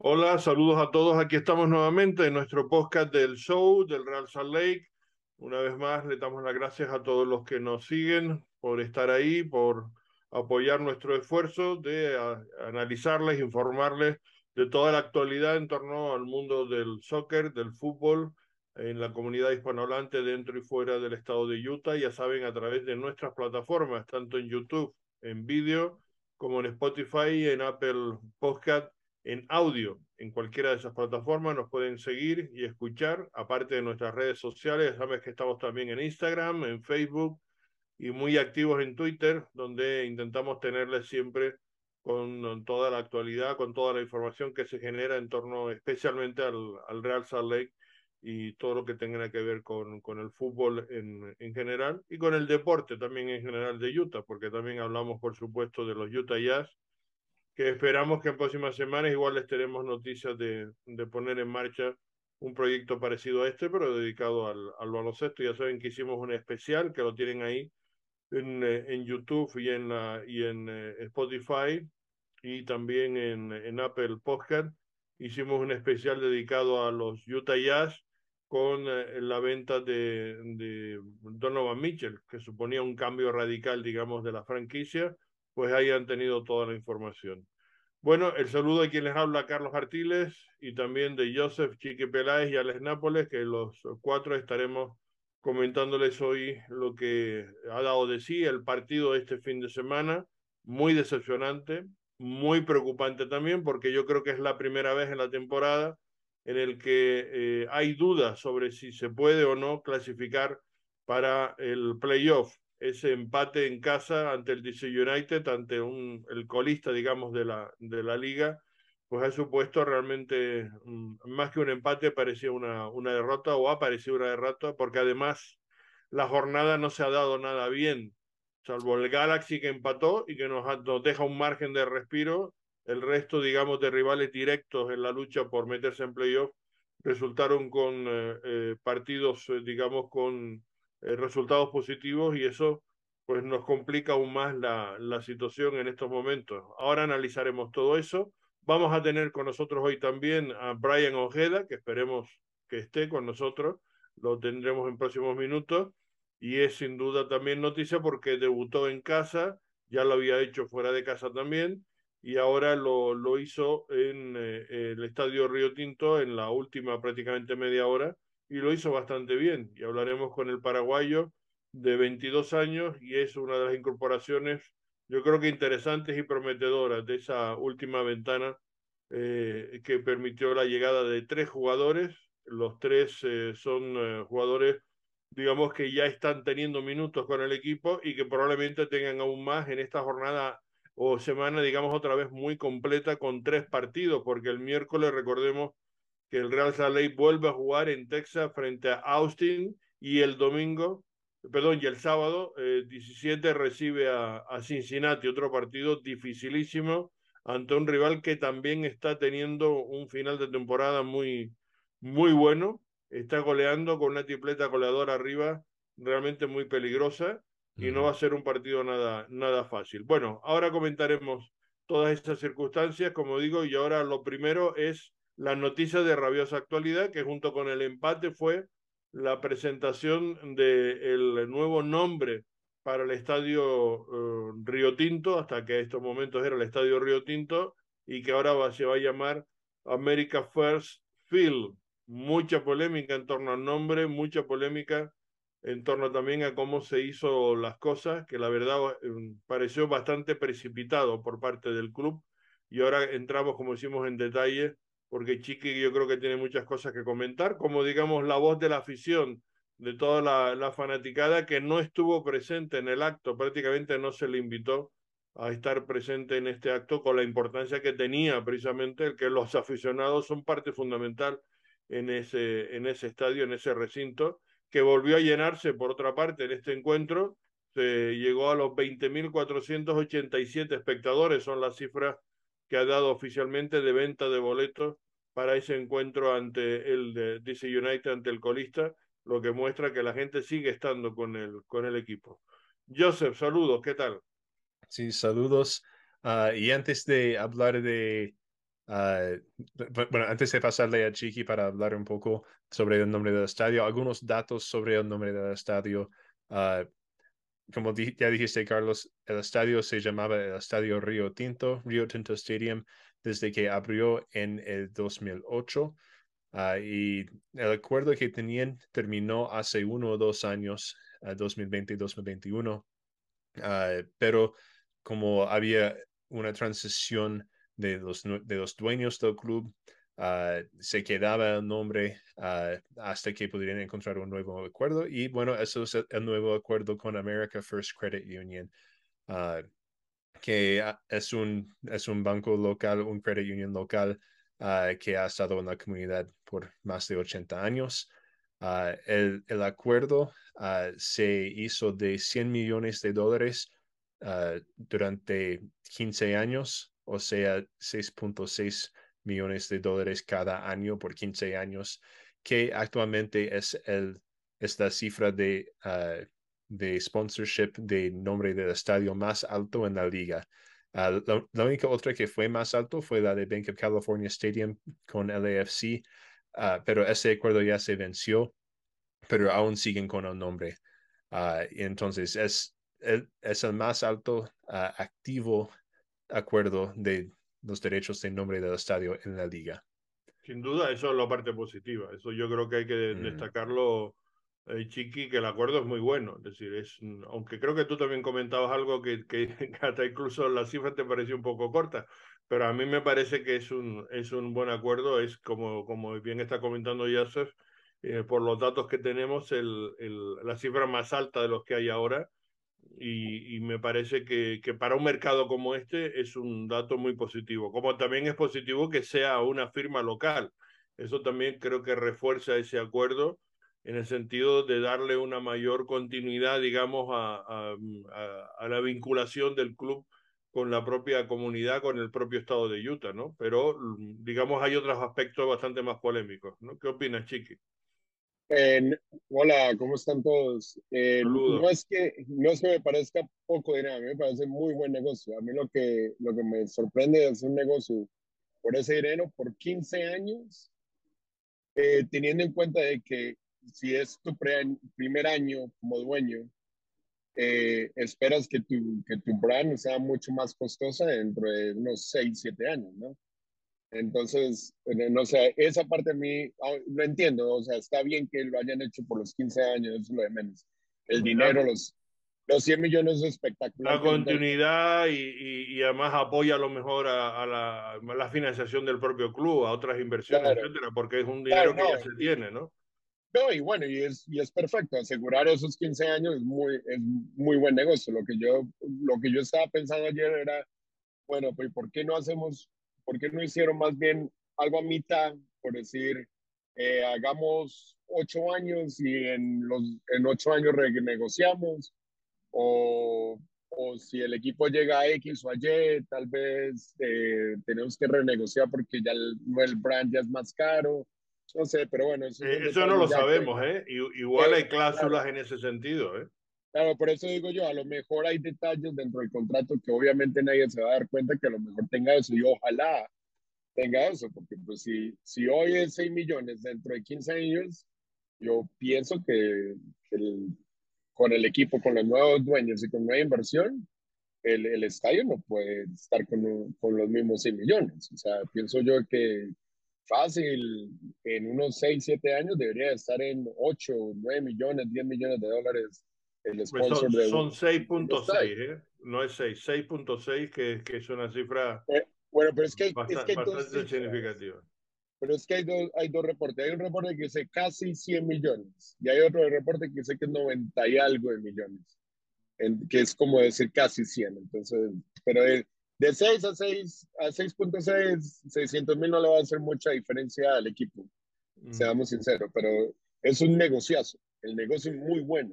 Hola, saludos a todos. Aquí estamos nuevamente en nuestro podcast del show del Real Salt Lake. Una vez más, le damos las gracias a todos los que nos siguen por estar ahí, por apoyar nuestro esfuerzo de analizarles, informarles de toda la actualidad en torno al mundo del soccer, del fútbol, en la comunidad hispanohablante dentro y fuera del estado de Utah. Ya saben, a través de nuestras plataformas, tanto en YouTube, en vídeo, como en Spotify, en Apple Podcast en audio en cualquiera de esas plataformas. Nos pueden seguir y escuchar, aparte de nuestras redes sociales. Sabes que estamos también en Instagram, en Facebook y muy activos en Twitter, donde intentamos tenerles siempre con toda la actualidad, con toda la información que se genera en torno especialmente al, al Real Salt Lake y todo lo que tenga que ver con, con el fútbol en, en general y con el deporte también en general de Utah, porque también hablamos, por supuesto, de los Utah Jazz que esperamos que en próximas semanas igual les tenemos noticias de, de poner en marcha un proyecto parecido a este, pero dedicado al, al baloncesto. Ya saben que hicimos un especial, que lo tienen ahí en, eh, en YouTube y en, la, y en eh, Spotify y también en, en Apple Podcast. Hicimos un especial dedicado a los Utah Jazz con eh, la venta de, de Donovan Mitchell, que suponía un cambio radical, digamos, de la franquicia pues hayan tenido toda la información. Bueno, el saludo a quien les habla, Carlos Artiles, y también de Joseph Chique Peláez y Alex Nápoles, que los cuatro estaremos comentándoles hoy lo que ha dado de sí el partido de este fin de semana, muy decepcionante, muy preocupante también, porque yo creo que es la primera vez en la temporada en el que eh, hay dudas sobre si se puede o no clasificar para el playoff ese empate en casa ante el DC United, ante un, el colista, digamos, de la, de la liga, pues ha supuesto realmente, mm, más que un empate, parecía una, una derrota o ha parecido una derrota, porque además la jornada no se ha dado nada bien, salvo el Galaxy que empató y que nos, nos deja un margen de respiro, el resto, digamos, de rivales directos en la lucha por meterse en playoff resultaron con eh, eh, partidos, eh, digamos, con eh, resultados positivos y eso pues nos complica aún más la, la situación en estos momentos. Ahora analizaremos todo eso. Vamos a tener con nosotros hoy también a Brian Ojeda, que esperemos que esté con nosotros. Lo tendremos en próximos minutos. Y es sin duda también noticia porque debutó en casa, ya lo había hecho fuera de casa también, y ahora lo, lo hizo en eh, el Estadio Río Tinto en la última prácticamente media hora y lo hizo bastante bien. Y hablaremos con el paraguayo de 22 años y es una de las incorporaciones, yo creo que interesantes y prometedoras de esa última ventana eh, que permitió la llegada de tres jugadores. Los tres eh, son eh, jugadores, digamos, que ya están teniendo minutos con el equipo y que probablemente tengan aún más en esta jornada o semana, digamos, otra vez muy completa con tres partidos, porque el miércoles, recordemos, que el Real Salt Lake vuelve a jugar en Texas frente a Austin y el domingo, perdón, y el sábado eh, 17 recibe a, a, Cincinnati, otro partido dificilísimo ante un rival que también está teniendo un final de temporada muy, muy bueno, está goleando con una tripleta goleadora arriba realmente muy peligrosa y no va a ser un partido nada, nada fácil. Bueno, ahora comentaremos todas estas circunstancias, como digo, y ahora lo primero es la noticia de rabiosa actualidad, que junto con el empate fue la presentación del nuevo nombre para el estadio uh, Río Tinto, hasta que en estos momentos era el estadio Río Tinto, y que ahora se va a llamar America First Field. Mucha polémica en torno al nombre, mucha polémica en torno también a cómo se hizo las cosas, que la verdad eh, pareció bastante precipitado por parte del club. Y ahora entramos, como decimos, en detalle porque Chiqui yo creo que tiene muchas cosas que comentar, como digamos la voz de la afición, de toda la, la fanaticada que no estuvo presente en el acto, prácticamente no se le invitó a estar presente en este acto con la importancia que tenía precisamente el que los aficionados son parte fundamental en ese, en ese estadio, en ese recinto, que volvió a llenarse por otra parte en este encuentro, se llegó a los 20.487 espectadores, son las cifras que ha dado oficialmente de venta de boletos para ese encuentro ante el de DC United, ante el colista, lo que muestra que la gente sigue estando con el, con el equipo. Joseph, saludos, ¿qué tal? Sí, saludos. Uh, y antes de hablar de Ah, bueno, antes de pasarle a Chiqui para hablar un poco sobre el nombre del estadio, algunos datos sobre el nombre del estadio. Ah, como ya dijiste, Carlos, el estadio se llamaba el Estadio Río Tinto, Río Tinto Stadium, desde que abrió en el 2008. Ah, y el acuerdo que tenían terminó hace uno o dos años, 2020 y 2021. pero como había una transición de los, de los dueños del club, ah, se quedaba el nombre ah, hasta que pudieran encontrar un nuevo acuerdo. Y bueno, eso es el, nuevo acuerdo con America First Credit Union, uh, que es un, es un banco local, un credit union local que ha estado en la comunidad por más de 80 años. el, el, acuerdo se hizo de 100 millones de dólares durante 15 años o sea, 6.6 millones de dólares cada año por 15 años, que actualmente es, el, esta cifra de, ah, de sponsorship de nombre del estadio más alto en la liga. Ah, la, única otra que fue más alto fue la de Bank of California Stadium con LAFC, uh, pero ese acuerdo ya se venció, pero aún siguen con el nombre. entonces es es el más alto activo acuerdo de los derechos de nombre del estadio en la liga. Sin duda, eso es la parte positiva. Eso yo creo que hay que mm. destacarlo, eh, Chiqui, que el acuerdo es muy bueno. Es decir, es, aunque creo que tú también comentabas algo que, que hasta incluso la cifra te pareció un poco corta, pero a mí me parece que es un, es un buen acuerdo. Es como, como bien está comentando Yasser, eh, por los datos que tenemos, el, el, la cifra más alta de los que hay ahora y, me parece que, que, para un mercado como este es un dato muy positivo, como también es positivo que sea una firma local. Eso también creo que refuerza ese acuerdo en el sentido de darle una mayor continuidad, digamos, a, a, a la vinculación del club con la propia comunidad, con el propio estado de Utah, ¿no? Pero, digamos, hay otros aspectos bastante más polémicos, ¿no? ¿Qué opinas, Chiqui? Hola, ¿cómo están todos? Eh, no, es que, no es que me parezca poco dinero, a mí me parece muy buen negocio. A mí lo que, lo que me sorprende es un negocio por ese dinero por 15 años, eh, teniendo en cuenta de que si es tu primer año como dueño, eh, esperas que tu, que tu brand sea mucho más costosa dentro de unos 6, 7 años, ¿no? Entonces, no sé, esa parte a mí ah, lo entiendo, o sea, está bien que lo hayan hecho por los 15 años, eso es lo de menos. El dinero, los, los 100 millones es espectacular. La continuidad y, y, además apoya a lo mejor a, la, la, financiación del propio club, a otras inversiones, etcétera, porque es un dinero que ya se tiene, ¿no? No, y bueno, y es, y es perfecto, asegurar esos 15 años es muy, es muy buen negocio. Lo que, yo, lo que yo estaba pensando ayer era, bueno, pues ¿por qué no hacemos ¿por qué no hicieron más bien algo a mitad? Por decir, eh, hagamos ocho años y en, los, en ocho años renegociamos, o, o si el equipo llega a X o a Y, tal vez eh, tenemos que renegociar porque ya el, el, brand ya es más caro. No sé, pero bueno. Eso, eh, eso no lo sabemos, ¿eh? Igual hay cláusulas en ese sentido, ¿eh? Claro, por eso digo yo, a lo mejor hay detalles dentro del contrato que obviamente nadie se va a dar cuenta que a lo mejor tenga eso y ojalá tenga eso, porque pues si, si hoy es 6 millones dentro de 15 años, yo pienso que, con el equipo, con los nuevos dueños y con nueva inversión, el, el estadio no puede estar con, con los mismos 6 millones. O sea, pienso yo que fácil, en unos 6, 7 años debería estar en 8, 9 millones, 10 millones de dólares pues son, 6.6, ¿eh? no es 6, 6.6 que, que es una cifra eh, bueno, pero es que, bastante, es que significativa. Pero es que hay dos, hay dos reportes. Hay un reporte que dice casi 100 millones y hay otro reporte que dice que es 90 y algo de millones, que es como decir casi 100. Entonces, pero de, de 6 a 6 a 6.6, 600 mil no le va a hacer mucha diferencia al equipo, mm. seamos sinceros, pero es un negociazo. El negocio es muy bueno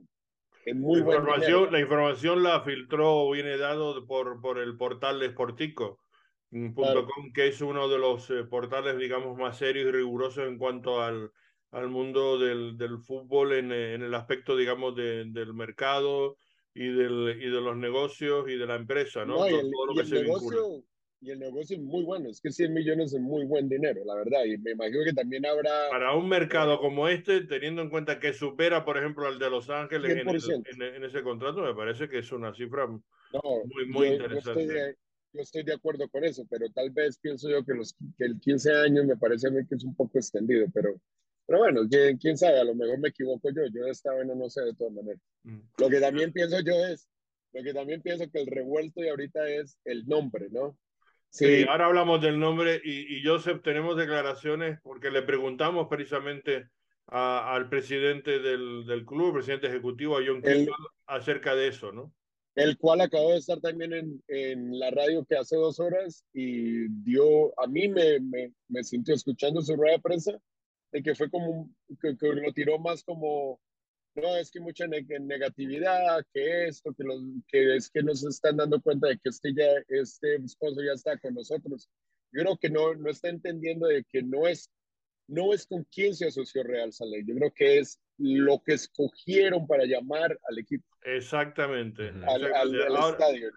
la, información, la información la filtró, viene dado por, por el portal de Sportico. que es uno de los eh, portales, digamos, más serios y rigurosos en cuanto al, al mundo del, del fútbol en, en, el aspecto, digamos, de, del mercado y, del, y de los negocios y de la empresa, ¿no? y, el, negocio, y el negocio es muy bueno. Es que 100 millones es muy buen dinero, la verdad. Y me imagino que también habrá... Para un mercado como este, teniendo en cuenta que supera, por ejemplo, al de Los Ángeles en, en, ese contrato, me parece que es una cifra muy, muy interesante. Yo estoy, de, acuerdo con eso, pero tal vez pienso yo que, los, que el 15 años me parece a mí que es un poco extendido, pero, pero bueno, quién, quién sabe, a lo mejor me equivoco yo. Yo esta vez no, no sé de todas maneras. Mm. Lo que también pienso yo es, lo que también pienso que el revuelto y ahorita es el nombre, ¿no? Sí, ahora hablamos del nombre y, y, Joseph, tenemos declaraciones porque le preguntamos precisamente a, al presidente del, del, club, presidente ejecutivo, a John Kimball, acerca de eso, ¿no? El cual acabó de estar también en, en, la radio que hace dos horas y dio, a mí me, me, me sintió escuchando su rueda de prensa, de que fue como, que, que lo tiró más como no, es que mucha negatividad, que esto, que, los, que es que nos están dando cuenta de que este, ya, este esposo ya está con nosotros. Yo creo que no, no está entendiendo de que no es, no es con quién se asoció Real Salé, yo creo que es lo que escogieron para llamar al equipo. Exactamente. Al, al, estadio.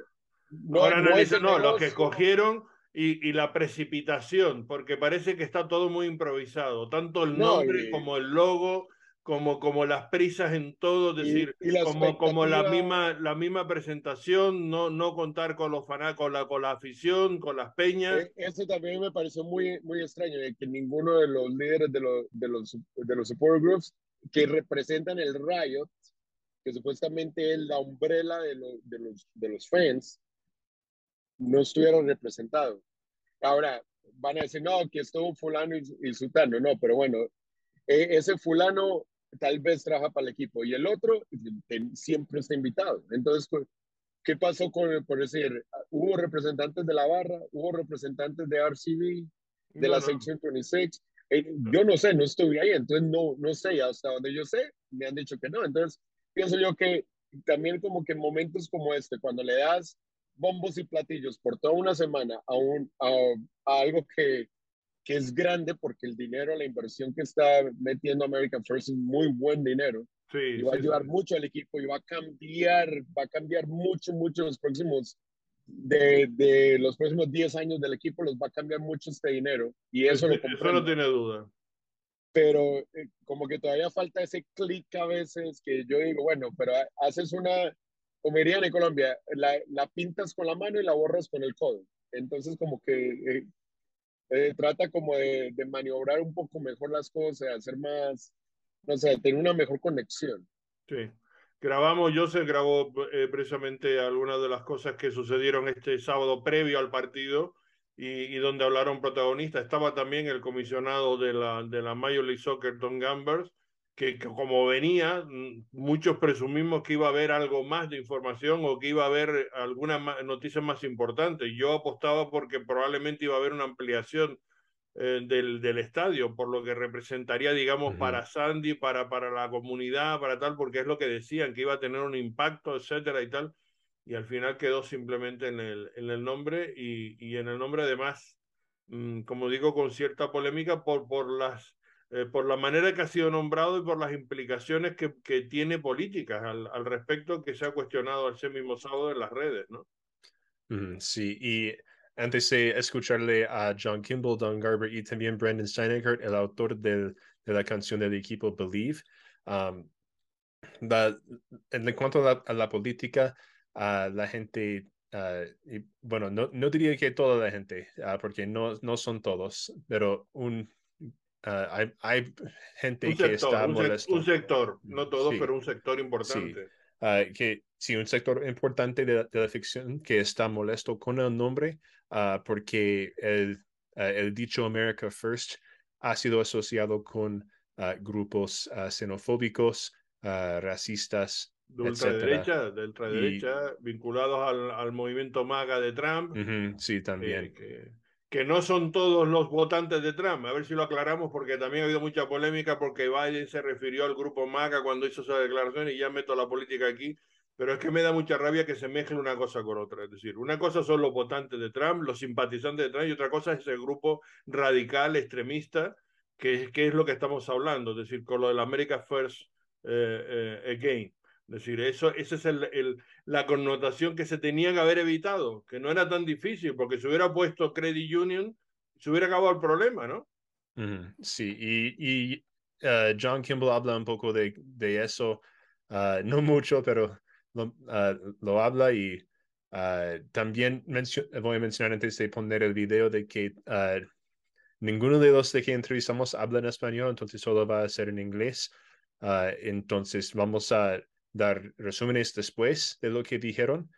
No, ahora no, no, lo que escogieron y, y, la precipitación, porque parece que está todo muy improvisado, tanto el nombre como el logo como, como las prisas en todo, es decir, como, como la, misma, la misma presentación, no, no contar con los fanáticos, con la, con la afición, con las peñas. E, eso también me pareció muy, muy extraño, de que ninguno de los líderes de, los de, los, de los support groups que representan el Riot, que supuestamente es la umbrella de, de, los, de los fans, no estuvieron representados. Ahora, van a decir, no, que estuvo fulano y, y sutano, no, pero bueno, e, ese fulano tal vez trabaja para el equipo y el otro siempre está invitado. Entonces, ¿qué pasó con, por decir, hubo representantes de la barra, hubo representantes de RCB, de la sección 26? Eh, yo no sé, no estuve ahí, entonces no, no sé, hasta donde yo sé, me han dicho que no. Entonces, pienso yo que también como que en momentos como este, cuando le das bombos y platillos por toda una semana a, un, a algo que que es grande porque el dinero, la inversión que está metiendo American First es muy buen dinero. Sí, y va a ayudar mucho al equipo y va a cambiar, va a cambiar mucho, mucho los próximos, de, de los próximos 10 años del equipo, los va a cambiar mucho este dinero. Y eso, lo eso no tiene duda. Pero eh, como que todavía falta ese clic a veces que yo digo, bueno, pero haces una, como dirían en Colombia, la, la pintas con la mano y la borras con el codo. Entonces como que eh, eh, trata como de, de, maniobrar un poco mejor las cosas, hacer más, no sé, tener una mejor conexión. Sí. Grabamos, yo se grabó eh, precisamente algunas de las cosas que sucedieron este sábado previo al partido y, y, donde hablaron protagonistas. Estaba también el comisionado de la, de la Major League Soccer, Don Gambers, que, que, como venía, mm, muchos presumimos que iba a haber algo más de información o que iba a haber alguna noticia más importante. Yo apostaba porque probablemente iba a haber una ampliación eh, del, del, estadio, por lo que representaría, digamos, uh -huh. para Sandy, para, para la comunidad, para tal, porque es lo que decían, que iba a tener un impacto, etcétera y tal. Y al final quedó simplemente en el, en el nombre y, y en el nombre además, mmm, como digo, con cierta polémica por, por las eh, por la manera que ha sido nombrado y por las implicaciones que, que tiene políticas al, al, respecto que se ha cuestionado ese mismo sábado en las redes, ¿no? Mm, sí, y antes de escucharle a John Kimball, Don Garber y también Brandon Steinegert, el autor del, de la canción del equipo Believe, um, la, en cuanto a la, a la política, uh, la gente Uh, y, bueno, no, no, diría que toda la gente, uh, porque no, no son todos, pero un Uh, hay, hay, gente un que sector, está un molesto. Un sector, no todo, sí. pero un sector importante. Sí. Uh, que sí, un sector importante de, de, la ficción que está molesto con el nombre uh, porque el, el, dicho America First ha sido asociado con grupos xenofóbicos, racistas, de ultraderecha, de ultraderecha, y... vinculados al, al, movimiento MAGA de Trump. Uh -huh, sí, también. Eh, que que no son todos los votantes de Trump. A ver si lo aclaramos porque también ha habido mucha polémica porque Biden se refirió al grupo MAGA cuando hizo esa declaración y ya meto la política aquí. Pero es que me da mucha rabia que se mezcle una cosa con otra. Es decir, una cosa son los votantes de Trump, los simpatizantes de Trump, y otra cosa es el grupo radical, extremista, que, que es lo que estamos hablando. Es decir, con lo del America First eh, eh, Again. Es decir, eso, esa es el, el, la connotación que se tenía que haber evitado, que no era tan difícil, porque se hubiera puesto Credit Union, se hubiera acabado el problema, ¿no? Sí, y, y uh, John Kimball habla un poco de, de eso, uh, no mucho, pero lo, uh, lo habla y también voy a mencionar antes de poner el video de que ninguno de los de que entrevistamos habla en español, entonces solo va a ser en inglés. entonces vamos a dar resúmenes después de lo que dijeron.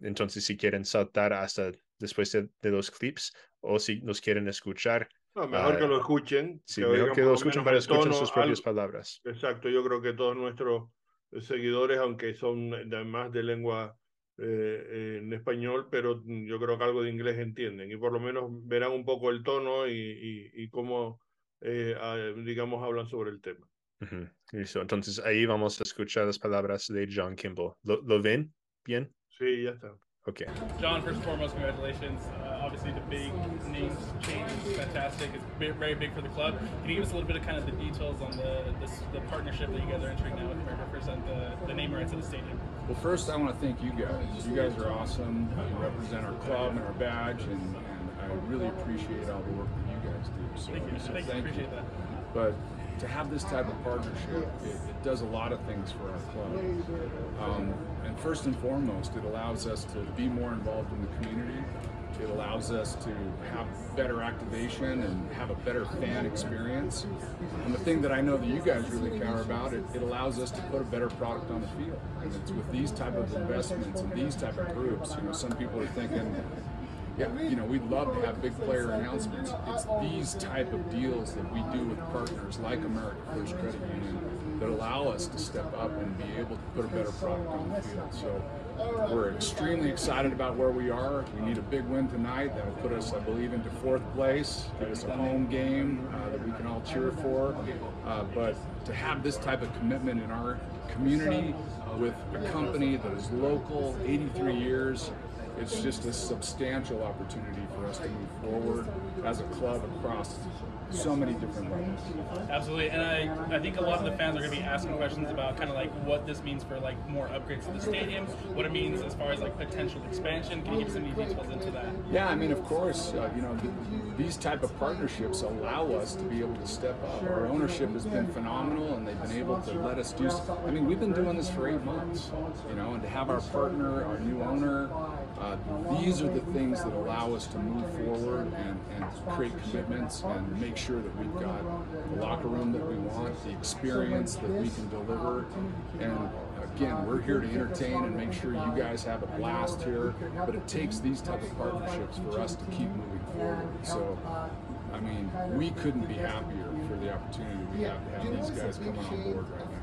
entonces si quieren saltar hasta después de, de, los clips o si nos quieren escuchar, no, mejor que lo escuchen. Sí, que mejor que lo escuchen para escuchar sus propias palabras. Exacto, yo creo que todos nuestros seguidores, aunque son más de lengua eh, en español, pero yo creo que algo de inglés entienden y por lo menos verán un poco el tono y, y, y cómo, eh, digamos, hablan sobre el tema. Uh -huh. Listo, entonces ahí vamos a escuchar las palabras de John Kimball. ¿Lo, lo ven bien? Sí, ya está. Okay. John, first and foremost, congratulations. Uh, obviously, the big names change is fantastic. It's very big for the club. Can you give us a little bit of kind of the details on the the, the partnership that you guys are entering now with America First and the, the name rights of the stadium? Well, first, I want to thank you guys. You guys are awesome. You represent our club and our badge, and, and I really appreciate all the work that you guys do. So, thank you. So thank, thank you. Appreciate that. But to have this type of partnership, it, it, does a lot of things for our club. Um, and first and foremost, it allows us to be more involved in the community. It allows us to have better activation and have a better fan experience. And the thing that I know that you guys really care about, it, it allows us to put a better product on the field. And it's with these type of investments and these type of groups, you know, some people are thinking, yeah, you know, we'd love to have big player announcements. It's these type of deals that we do with partners like America First Credit Union that allow us to step up and be able to put a better product on the field. So we're extremely excited about where we are. We need a big win tonight. That'll put us, I believe, into fourth place. It's a home game uh, that we can all cheer for. Uh, but to have this type of commitment in our community with a company that is local, 83 years, it's just a substantial opportunity for us to move forward as a club across so many different levels. Absolutely, and I, I think a lot of the fans are going to be asking questions about kind of like what this means for like more upgrades to the stadium, what it means as far as like potential expansion. Can you give some details into that? Yeah, I mean, of course, uh, you know, th these type of partnerships allow us to be able to step up. Our ownership has been phenomenal, and they've been able to let us do. I mean, we've been doing this for eight months, you know, and to have our partner, our new owner. Uh, these are the things that allow us to move forward and, and create commitments and make sure that we've got the locker room that we want, the experience that we can deliver. And again, we're here to entertain and make sure you guys have a blast here. But it takes these type of partnerships for us to keep moving forward. So, I mean, we couldn't be happier for the opportunity we have to have these guys coming on board right now.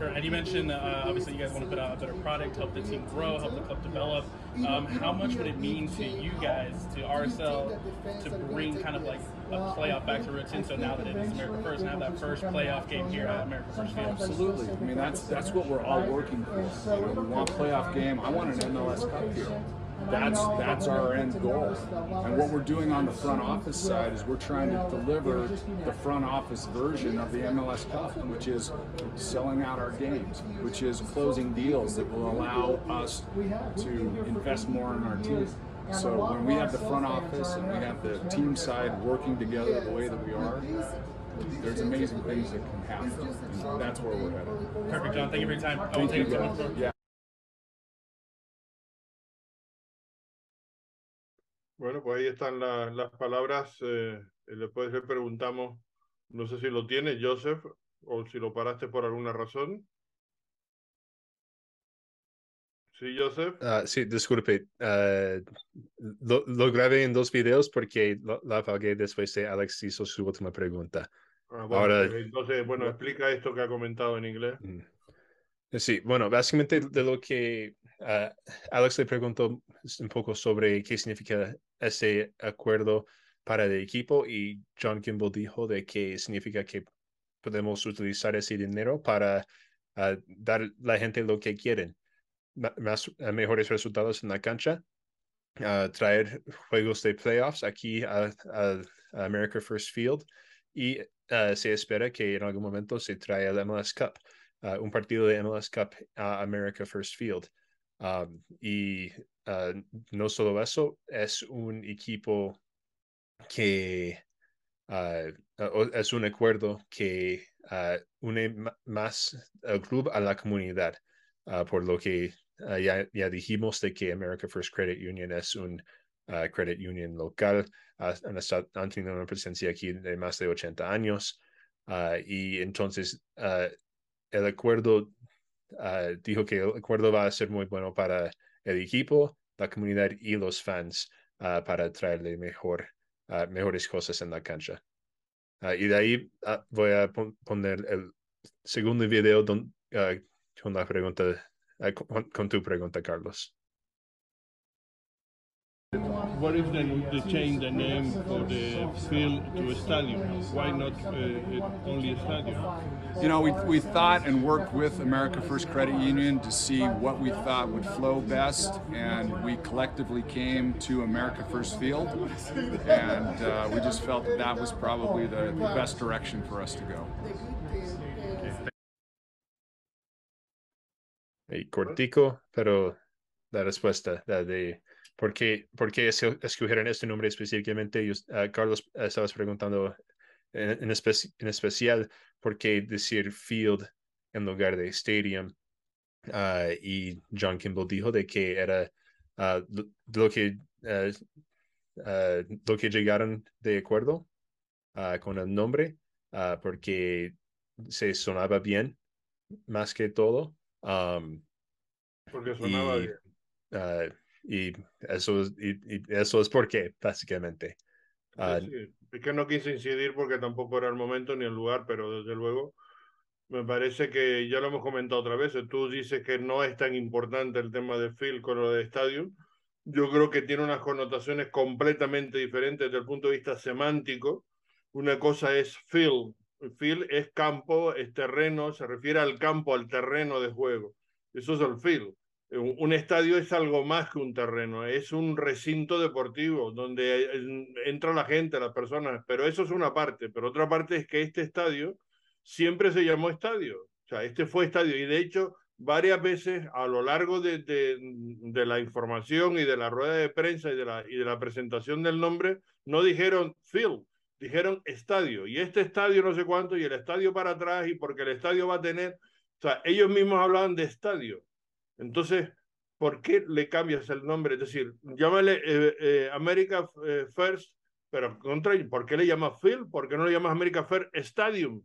And you mentioned uh, obviously you guys want to put out a better product, help the team grow, help the club develop. Um, how much would it mean to you guys, to RSL, to bring kind of like a playoff back to Rio Tinto now that it is America First and have that first playoff game here at America First Field? Absolutely. I mean that's that's what we're all working for. You know, we want a playoff game. I want an MLS Cup here that's that's our end goal. And what we're doing on the front office side is we're trying to deliver the front office version of the MLS Cup, which is selling out our games, which is closing deals that will allow us to invest more in our team. So when we have the front office and we have the team side working together the way that we are, there's amazing things that can happen. And that's where we're headed. Perfect, John. Thank you for your time. Thank you, guys. Yeah. Bueno, pues ahí están la, las palabras. Eh, después le preguntamos, no sé si lo tiene Joseph o si lo paraste por alguna razón. Sí, Joseph. Uh, sí, disculpe. Uh, lo, lo, grabé en dos videos porque lo, la apagué después de Alex hizo su última pregunta. Ah, bueno, Ahora, entonces, bueno, explica esto que ha comentado en inglés. Sí, bueno, básicamente de lo que uh, Alex le preguntó un poco sobre qué significa ese acuerdo para el equipo y John Kimball dijo de que significa que podemos utilizar ese dinero para uh, dar a la gente lo que quieren, más, uh, mejores resultados en la cancha, traer juegos de playoffs aquí a, a, America First Field y se espera que en algún momento se trae el MLS Cup. un partido de MLS Cup a America First Field. Y no solo eso, es un equipo que es un acuerdo que une más al club a la comunidad, por lo que ya, ya, dijimos de que America First Credit Union es un credit union local, han, estado, han, tenido una presencia aquí de más de 80 años y entonces el acuerdo dijo que el acuerdo va a ser muy bueno para el equipo, la comunidad y los fans para traerle mejor, mejores cosas en la cancha. y de ahí voy a poner el segundo video don, con la pregunta uh, con, con tu pregunta, Carlos. What is the, they change the name for the field to a stadium? Why not uh, only a stadium? You know, we, we thought and worked with America First Credit Union to see what we thought would flow best, and we collectively came to America First Field, and uh, we just felt that that was probably the, the best direction for us to go. y cortico, pero la respuesta la de por qué, por qué escogieron este nombre específicamente. Uh, Carlos, uh, estabas preguntando en, en, especi en, especial por qué decir field en lugar de stadium. Uh, y John Kimball dijo de que era lo, que, lo que llegaron de acuerdo con el nombre porque se sonaba bien más que todo. Um, porque sonaba y, bien. Y, eso, y, y, eso es por qué, básicamente. Uh, sí, es que no quise incidir porque tampoco era el momento ni el lugar, pero desde luego me parece que ya lo hemos comentado otra vez. Tú dices que no es tan importante el tema de Phil con lo de Stadium. Yo creo que tiene unas connotaciones completamente diferentes desde el punto de vista semántico. Una cosa es Phil. Phil es campo, es terreno, se refiere al campo, al terreno de juego. Eso es el field. Un estadio es algo más que un terreno, es un recinto deportivo donde entra la gente, las personas, pero eso es una parte, pero otra parte es que este estadio siempre se llamó estadio, o sea, este fue estadio y de hecho varias veces a lo largo de, de, de la información y de la rueda de prensa y de, la, y de la presentación del nombre, no dijeron field, dijeron estadio y este estadio no sé cuánto y el estadio para atrás y porque el estadio va a tener, o sea, ellos mismos hablaban de estadio entonces, ¿por qué le cambias el nombre? Es decir, llámale eh, eh, America eh, First, pero contra, ¿por qué le llamas Phil? ¿Por qué no le llamas America First Stadium?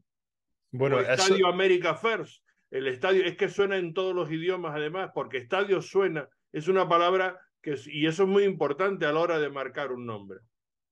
Bueno, o Estadio America First. El estadio es que suena en todos los idiomas, además, porque estadio suena, es una palabra que, y eso es muy importante a la hora de marcar un nombre.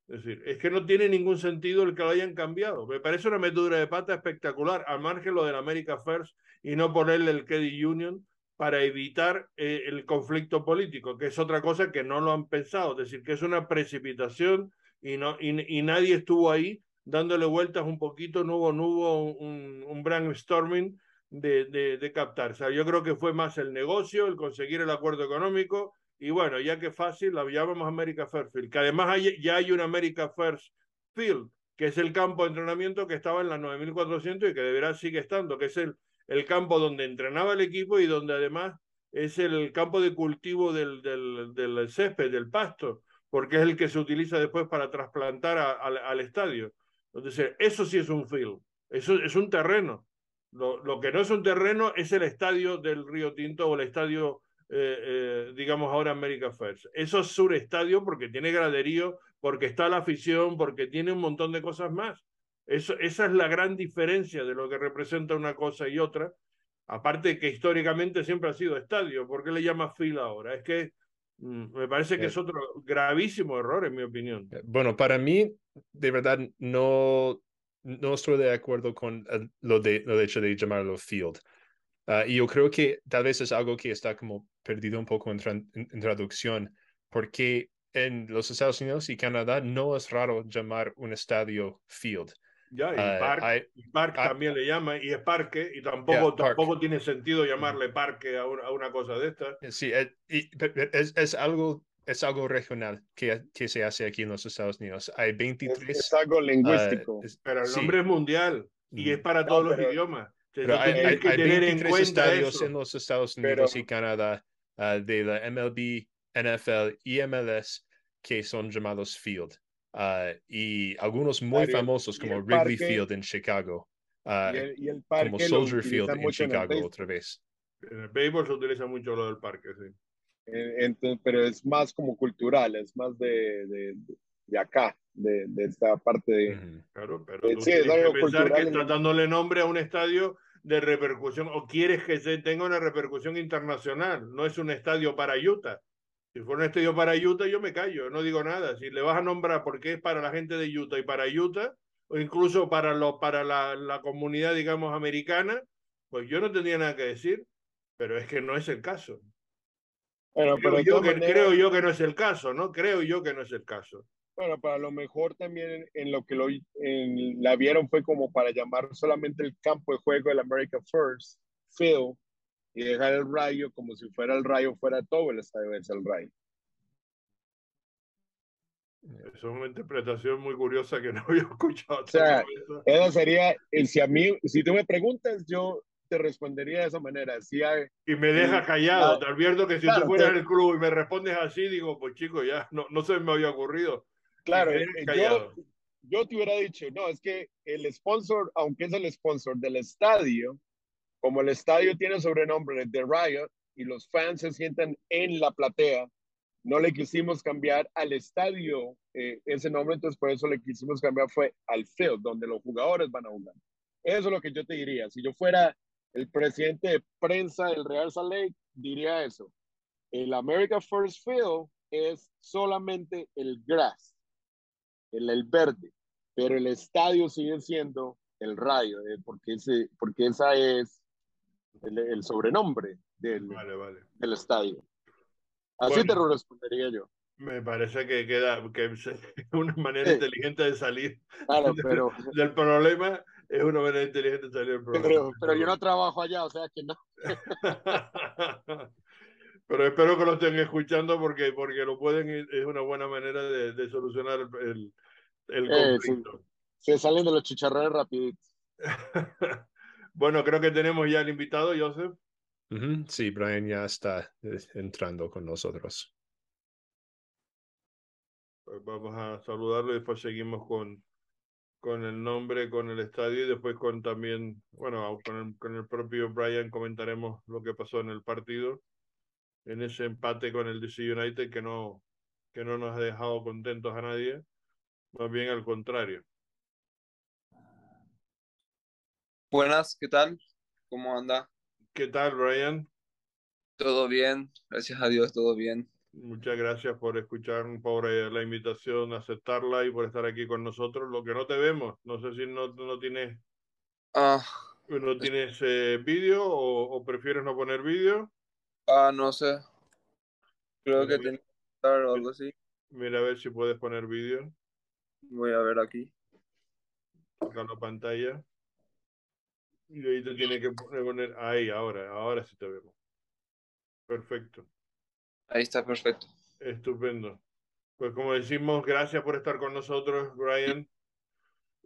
Es decir, es que no tiene ningún sentido el que lo hayan cambiado. Me parece una metedura de pata espectacular, al margen lo del America First y no ponerle el Credit Union, para evitar eh, el conflicto político, que es otra cosa que no lo han pensado, es decir, que es una precipitación y, no, y, y nadie estuvo ahí dándole vueltas un poquito, no hubo, no hubo un, un brainstorming de, de, de, captar. O sea, yo creo que fue más el negocio, el conseguir el acuerdo económico, y bueno, ya que fácil, la llamamos America First Field, que además hay, ya hay un America First Field, que es el campo de entrenamiento que estaba en las 9.400 y que deberá sigue estando, que es el, el campo donde entrenaba el equipo y donde además es el campo de cultivo del, del, césped, del pasto, porque es el que se utiliza después para trasplantar a, al estadio. Entonces, eso sí es un field, eso es un terreno. Lo, lo, que no es un terreno es el estadio del Río Tinto o el estadio, eh, eh, digamos ahora America First. Eso es un estadio porque tiene graderío, porque está la afición, porque tiene un montón de cosas más. Eso, esa es la gran diferencia de lo que representa una cosa y otra. Aparte que históricamente siempre ha sido estadio. ¿Por qué le llama fila ahora? Es que mm, me parece que es otro gravísimo error, en mi opinión. Eh, bueno, para mí, de verdad, no, no estoy de acuerdo con lo de, lo de hecho de llamarlo field. Uh, y yo creo que tal vez es algo que está como perdido un poco en, tra en, en traducción, porque en los Estados Unidos y Canadá no es raro llamar un estadio field. Ya, y uh, park, I, y park I, también le llama, y es parque, y tampoco, yeah, tampoco tiene sentido llamarle parque a una, a una cosa de estas. Sí, es, es, es, algo, es algo regional que, que se hace aquí en los Estados Unidos. Hay 23. Es, es algo lingüístico. Uh, pero el nombre sí. es mundial y es para todos no, los idiomas. Pero hay, hay, hay 23 estadios eso. en los Estados Unidos Pero, y Canadá uh, de la MLB, NFL y MLS que son llamados Field. Uh, y algunos muy famosos como Wrigley parque, Field en Chicago, uh, y el, y el como Soldier Field en Chicago en otra vez. En el béisbol se utiliza mucho lo del parque, sí. Entonces, pero es más como cultural, es más de, de, de acá, de, de, esta parte de... Claro, pero tú sí, es algo que pensar que estás dándole nombre a un estadio de repercusión o quieres que se tenga una repercusión internacional, no es un estadio para Utah. Si fuera un estadio para Utah, yo me callo, no digo nada. Si le vas a nombrar porque es para la gente de Utah y para Utah, o incluso para, lo, para la, la comunidad, digamos, americana, pues yo no tendría nada que decir, pero es que no es el caso. Bueno, creo, pero yo que, manera... creo yo que no es el caso, ¿no? Creo yo que no es el caso. Bueno, para lo mejor también en lo que lo, en, la vieron fue como para llamar solamente el campo de juego del America First Field y dejar el rayo como si fuera el rayo fuera todo el estadio es el rayo. Es una interpretación muy curiosa que no había escuchado. O sea, eso sería, si a mí, si tú me preguntas, yo te respondería de esa manera. Si hay, y me deja callado, te advierto que si claro, tú fueras te... el club y me respondes así, digo, pues chico, ya no, no se me había ocurrido. Claro, yo, yo te hubiera dicho, no, es que el sponsor, aunque es el sponsor del estadio, como el estadio tiene sobrenombre de Riot y los fans se sientan en la platea, no le quisimos cambiar al estadio eh, ese nombre, entonces por eso le quisimos cambiar fue al field, donde los jugadores van a jugar. Eso es lo que yo te diría. Si yo fuera el presidente de prensa del Real Salt Lake, diría eso. El America First Field es solamente el grass, el, el verde, pero el estadio sigue siendo el rayo, eh, porque, ese, porque esa es el, el sobrenombre del, vale, vale. del estadio. Así bueno, te lo respondería yo. Me parece que queda que una manera sí. inteligente de salir claro, pero, del, del, problema. Es una manera inteligente de salir del problema. Pero, pero yo no trabajo allá, o sea que no. pero espero que lo estén escuchando porque, porque lo pueden, es una buena manera de, de solucionar el, el conflicto. Eh, sí. Se salen de los chicharrones rapidito. Bueno, creo que tenemos ya el invitado, Joseph. Uh -huh. Sí, Brian ya está eh, entrando con nosotros. Pues vamos a saludarlo y después seguimos con, con el nombre, con el estadio y después con también, bueno, con el, con el propio Brian comentaremos lo que pasó en el partido, en ese empate con el DC United que no, que no nos ha dejado contentos a nadie, más bien al contrario. Buenas, ¿qué tal? ¿Cómo anda? ¿Qué tal, Brian? Todo bien, gracias a Dios, todo bien. Muchas gracias por escuchar, por eh, la invitación, aceptarla y por estar aquí con nosotros. Lo que no te vemos, no sé si no, no tienes, ah, no tienes eh, vídeo o, o, prefieres no poner vídeo. Ah, no sé. Creo que tiene que o algo así. Mira a ver si puedes poner vídeo. Voy a ver aquí. Toca la pantalla. Y ahí te tiene que poner, ahí, ahora, ahora sí te vemos. Perfecto. Ahí está, perfecto. Estupendo. Pues como decimos, gracias por estar con nosotros, Brian.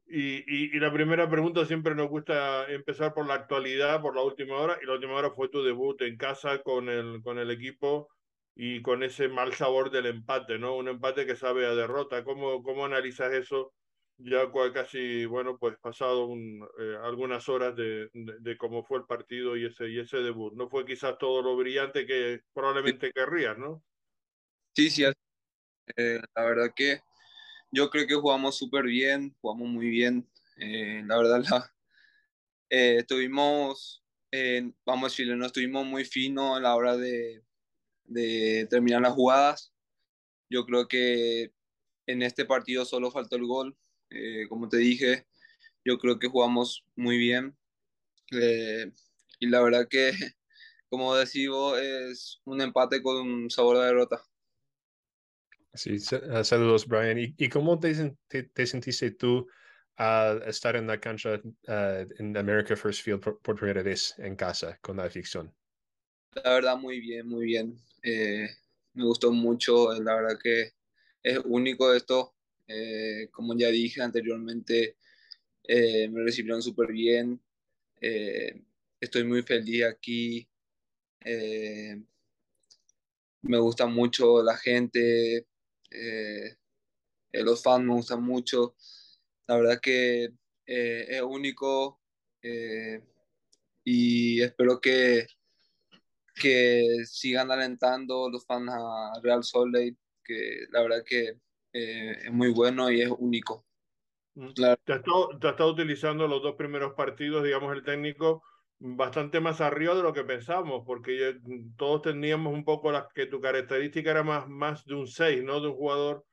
Y, y, y, la primera pregunta siempre nos gusta empezar por la actualidad, por la última hora. Y la última hora fue tu debut en casa con el, con el equipo y con ese mal sabor del empate, ¿no? Un empate que sabe a derrota. ¿Cómo, cómo analizas eso ya casi, bueno, pues pasado un, eh, algunas horas de, de, de, cómo fue el partido y ese, y ese debut. No fue quizás todo lo brillante que probablemente sí. querrías, ¿no? Sí, sí. Eh, la verdad que yo creo que jugamos súper bien, jugamos muy bien. Eh, la verdad, la, estuvimos, vamos a decirlo, no estuvimos muy finos a la hora de, de terminar las jugadas. Yo creo que en este partido solo faltó el gol eh, como te dije, yo creo que jugamos muy bien. Eh, y la verdad que, como decimos, es un empate con sabor de derrota. Sí, ah, saludos, Brian. ¿Y, y cómo te, te, te, sentiste tú al estar en la cancha uh, en America First Field por, por, primera vez en casa con la afición? La verdad, muy bien, muy bien. Eh, me gustó mucho. La verdad que es único esto. Eh, como ya dije anteriormente, eh, me recibieron súper bien. estoy muy feliz aquí. me gusta mucho la gente, los fans me gustan mucho. La verdad que es único y espero que, que sigan alentando los fans a Real Salt que la verdad que eh, es muy bueno y es único. Mm. Te, ha estado, te estado utilizando los dos primeros partidos, digamos, el técnico bastante más arriba de lo que pensamos, porque todos teníamos un poco la, que tu característica era más, más de un 6, ¿no? De un jugador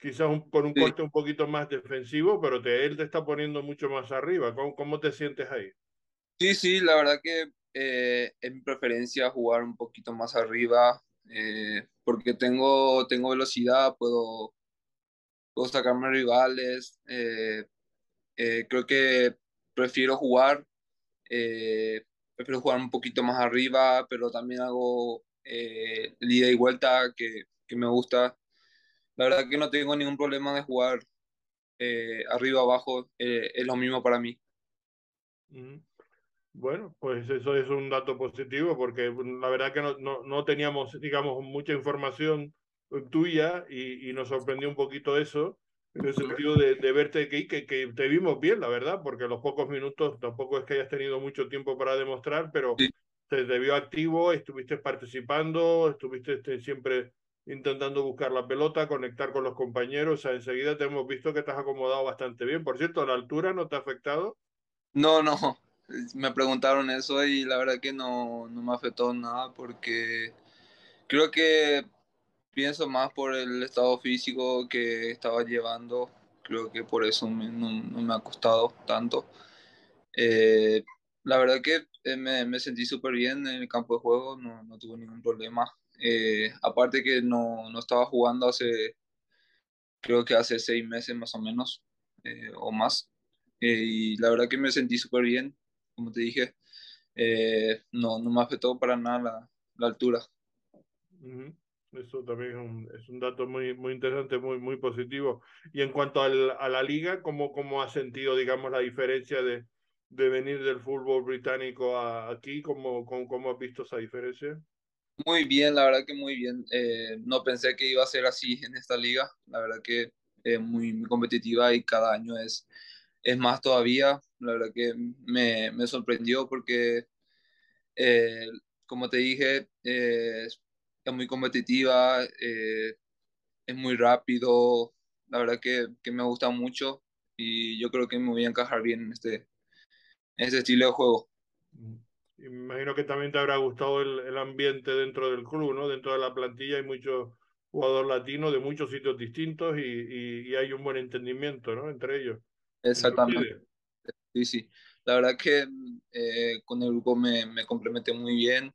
quizás un, con un corte un poquito más defensivo, pero te, él te está poniendo mucho más arriba. ¿Cómo, cómo te sientes ahí? Sí, sí, la verdad que eh, es mi preferencia jugar un poquito más arriba, eh, porque tengo, tengo velocidad, puedo, puedo sacarme rivales. Eh, creo que prefiero jugar, prefiero jugar un poquito más arriba, pero también hago el ida y vuelta que, que, me gusta. La verdad que no tengo ningún problema de jugar arriba abajo, es lo mismo para mí. Bueno, pues eso es un dato positivo porque mm, la verdad que no, no, no teníamos, digamos, mucha información tuya y, y, nos sorprendió un poquito eso, en el sentido de, de verte aquí, que, que, te vimos bien, la verdad, porque los pocos minutos tampoco es que hayas tenido mucho tiempo para demostrar, pero te, te vio activo, estuviste participando, estuviste este, siempre intentando buscar la pelota, conectar con los compañeros, o sea, enseguida te hemos visto que te has acomodado bastante bien. Por cierto, ¿la altura no te ha afectado? No, no, me preguntaron eso y la verdad que no, no me afectó nada porque creo que pienso más por el estado físico que estaba llevando, creo que por eso no, no, me ha costado tanto. Eh, la verdad que eh, me, me sentí súper bien en el campo de juego, no, no tuve ningún problema. Eh, aparte que no, no, estaba jugando hace, creo que hace seis meses más o menos, o más. y la verdad que me sentí súper bien como te dije, eh, no, no me afectó para nada la, la altura. Eso también es un, es un, dato muy, muy interesante, muy, muy positivo. Y en cuanto al, a la liga, ¿cómo, ¿cómo has sentido, digamos, la diferencia de, de venir del fútbol británico a aquí? ¿Cómo, cómo, cómo has visto esa diferencia? Muy bien, la verdad que muy bien. Eh, no pensé que iba a ser así en esta liga. La verdad que es muy, muy competitiva y cada año es, es más todavía. La verdad que me, me sorprendió porque, eh, como te dije, eh, es muy competitiva, eh, es muy rápido. La verdad que, que, me gusta mucho y yo creo que me voy a encajar bien en este, en este estilo de juego. Me imagino que también te habrá gustado el, el, ambiente dentro del club, ¿no? Dentro de la plantilla hay muchos jugadores latinos de muchos sitios distintos y, y, y hay un buen entendimiento, ¿no? Entre ellos. Exactamente. Sí, sí. La verdad que eh, con el grupo me, me complementé muy bien.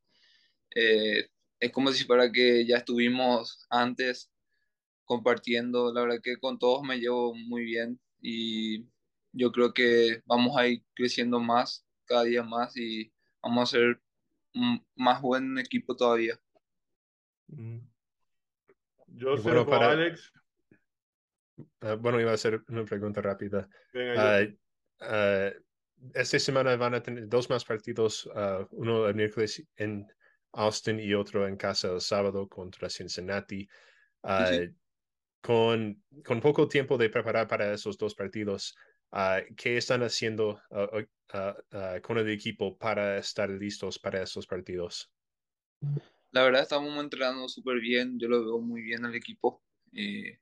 Eh, es como si fuera que ya estuvimos antes compartiendo. La verdad que con todos me llevo muy bien y yo creo que vamos a ir creciendo más, cada día más y vamos a ser un más buen equipo todavía. Yo sé, para Alex, Uh, bueno, iba a hacer una pregunta rápida. Uh, uh, esta semana van a tener dos más partidos, uno el miércoles en Austin y otro en casa el sábado contra Cincinnati. Sí. Con, con poco tiempo de preparar para esos dos partidos, ¿qué están haciendo con el equipo para estar listos para esos partidos? La verdad, estamos entrenando súper bien. Yo lo veo muy bien al equipo. Eh,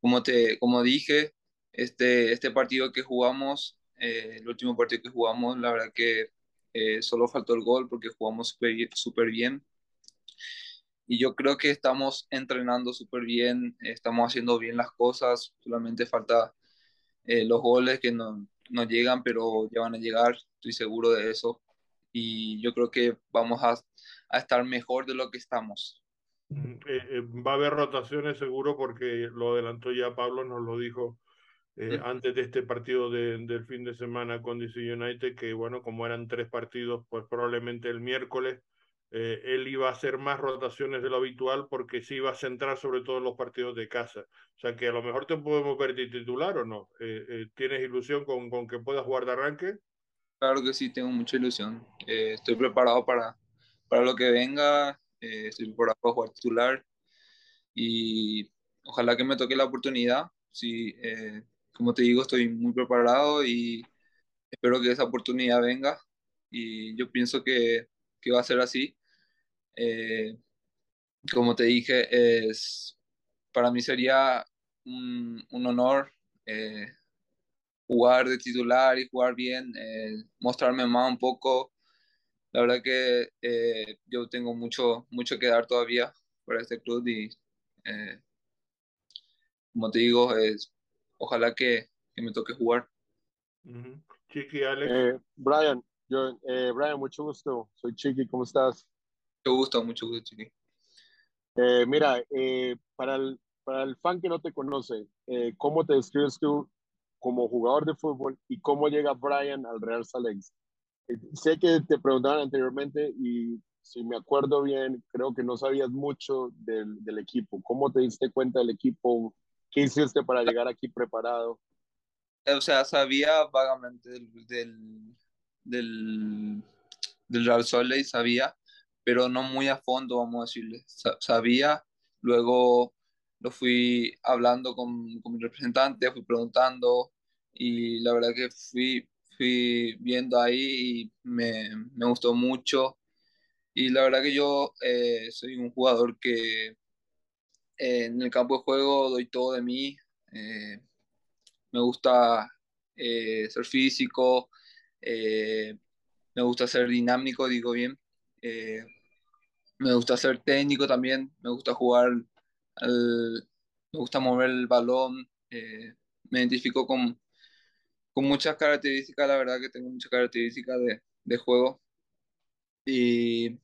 como, te, como dije, este, este partido que jugamos, eh, el último partido que jugamos, la verdad que eh, solo faltó el gol porque jugamos súper bien. Y yo creo que estamos entrenando súper bien, estamos haciendo bien las cosas, solamente falta eh, los goles que no, no llegan, pero ya van a llegar, estoy seguro de eso. Y yo creo que vamos a, a estar mejor de lo que estamos. Eh, eh, va a haber rotaciones seguro porque lo adelantó ya Pablo, nos lo dijo eh, antes de este partido de, del fin de semana con DC United, que bueno, como eran tres partidos, pues probablemente el miércoles él iba a hacer más rotaciones de lo habitual porque se iba a centrar sobre todo en los partidos de casa. O sea que a lo mejor te podemos ver titular o no. ¿Tienes ilusión con, con que puedas jugar de arranque? Claro que sí, tengo mucha ilusión. Eh, estoy preparado para, para lo que venga, eh, estoy preparado para jugar titular y ojalá que me toque la oportunidad. Sí, eh, como te digo, estoy muy preparado y espero que esa oportunidad venga y yo pienso que, que va a ser así. como te dije, es, para mí sería un, un honor jugar de titular y jugar bien, eh, mostrarme más un poco. La verdad que eh, yo tengo mucho, mucho que dar todavía para este club y eh, como te digo, es, ojalá que, que me toque jugar. Chiqui, Alex. Brian, yo, Brian, mucho gusto. Soy Chiqui, ¿cómo estás? Mucho gusto, mucho gusto, Chiqui. mira, para, el, para el fan que no te conoce, ¿cómo te describes tú como jugador de fútbol y cómo llega Brian al Real Salt eh, Sé que te preguntaban anteriormente y si me acuerdo bien, creo que no sabías mucho del, del equipo. ¿Cómo te diste cuenta del equipo? ¿Qué hiciste para llegar aquí preparado? O sea, sabía vagamente del, del, del, del Real Salt sabía, pero no muy a fondo, vamos a decirle. Sabía, luego lo fui hablando con, con mi representante, fui preguntando y la verdad que fui, fui viendo ahí y me, me gustó mucho. Y la verdad que yo eh, soy un jugador que eh, en el campo de juego doy todo de mí. Eh, me gusta ser físico, me gusta ser dinámico, digo bien. me gusta ser técnico también, me gusta jugar me gusta mover el balón, eh, me identifico con, con muchas características, la verdad que tengo muchas características de, de juego. Y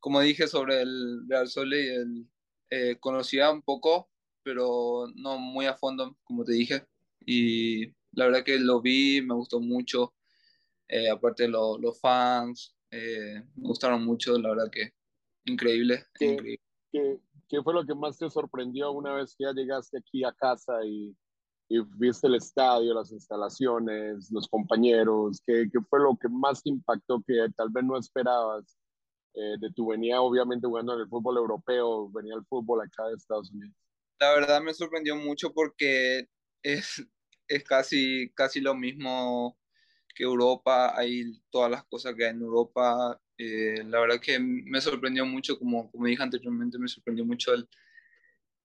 como dije sobre el Real Sole, el, eh, conocía un poco, pero no muy a fondo, como te dije. Y la verdad que lo vi, me gustó mucho. Eh, aparte los fans, me gustaron mucho, la verdad que increíble. increíble. ¿Qué fue lo que más te sorprendió una vez que ya llegaste aquí a casa y, viste el estadio, las instalaciones, los compañeros? ¿Qué, ¿Qué, fue lo que más te impactó que tal vez no esperabas eh, de tu venía, obviamente jugando en el fútbol europeo, venía el fútbol acá de Estados Unidos? La verdad me sorprendió mucho porque es, es casi, casi lo mismo que Europa, hay todas las cosas que hay en Europa, eh, la verdad que me sorprendió mucho, como, como dije anteriormente, me sorprendió mucho el,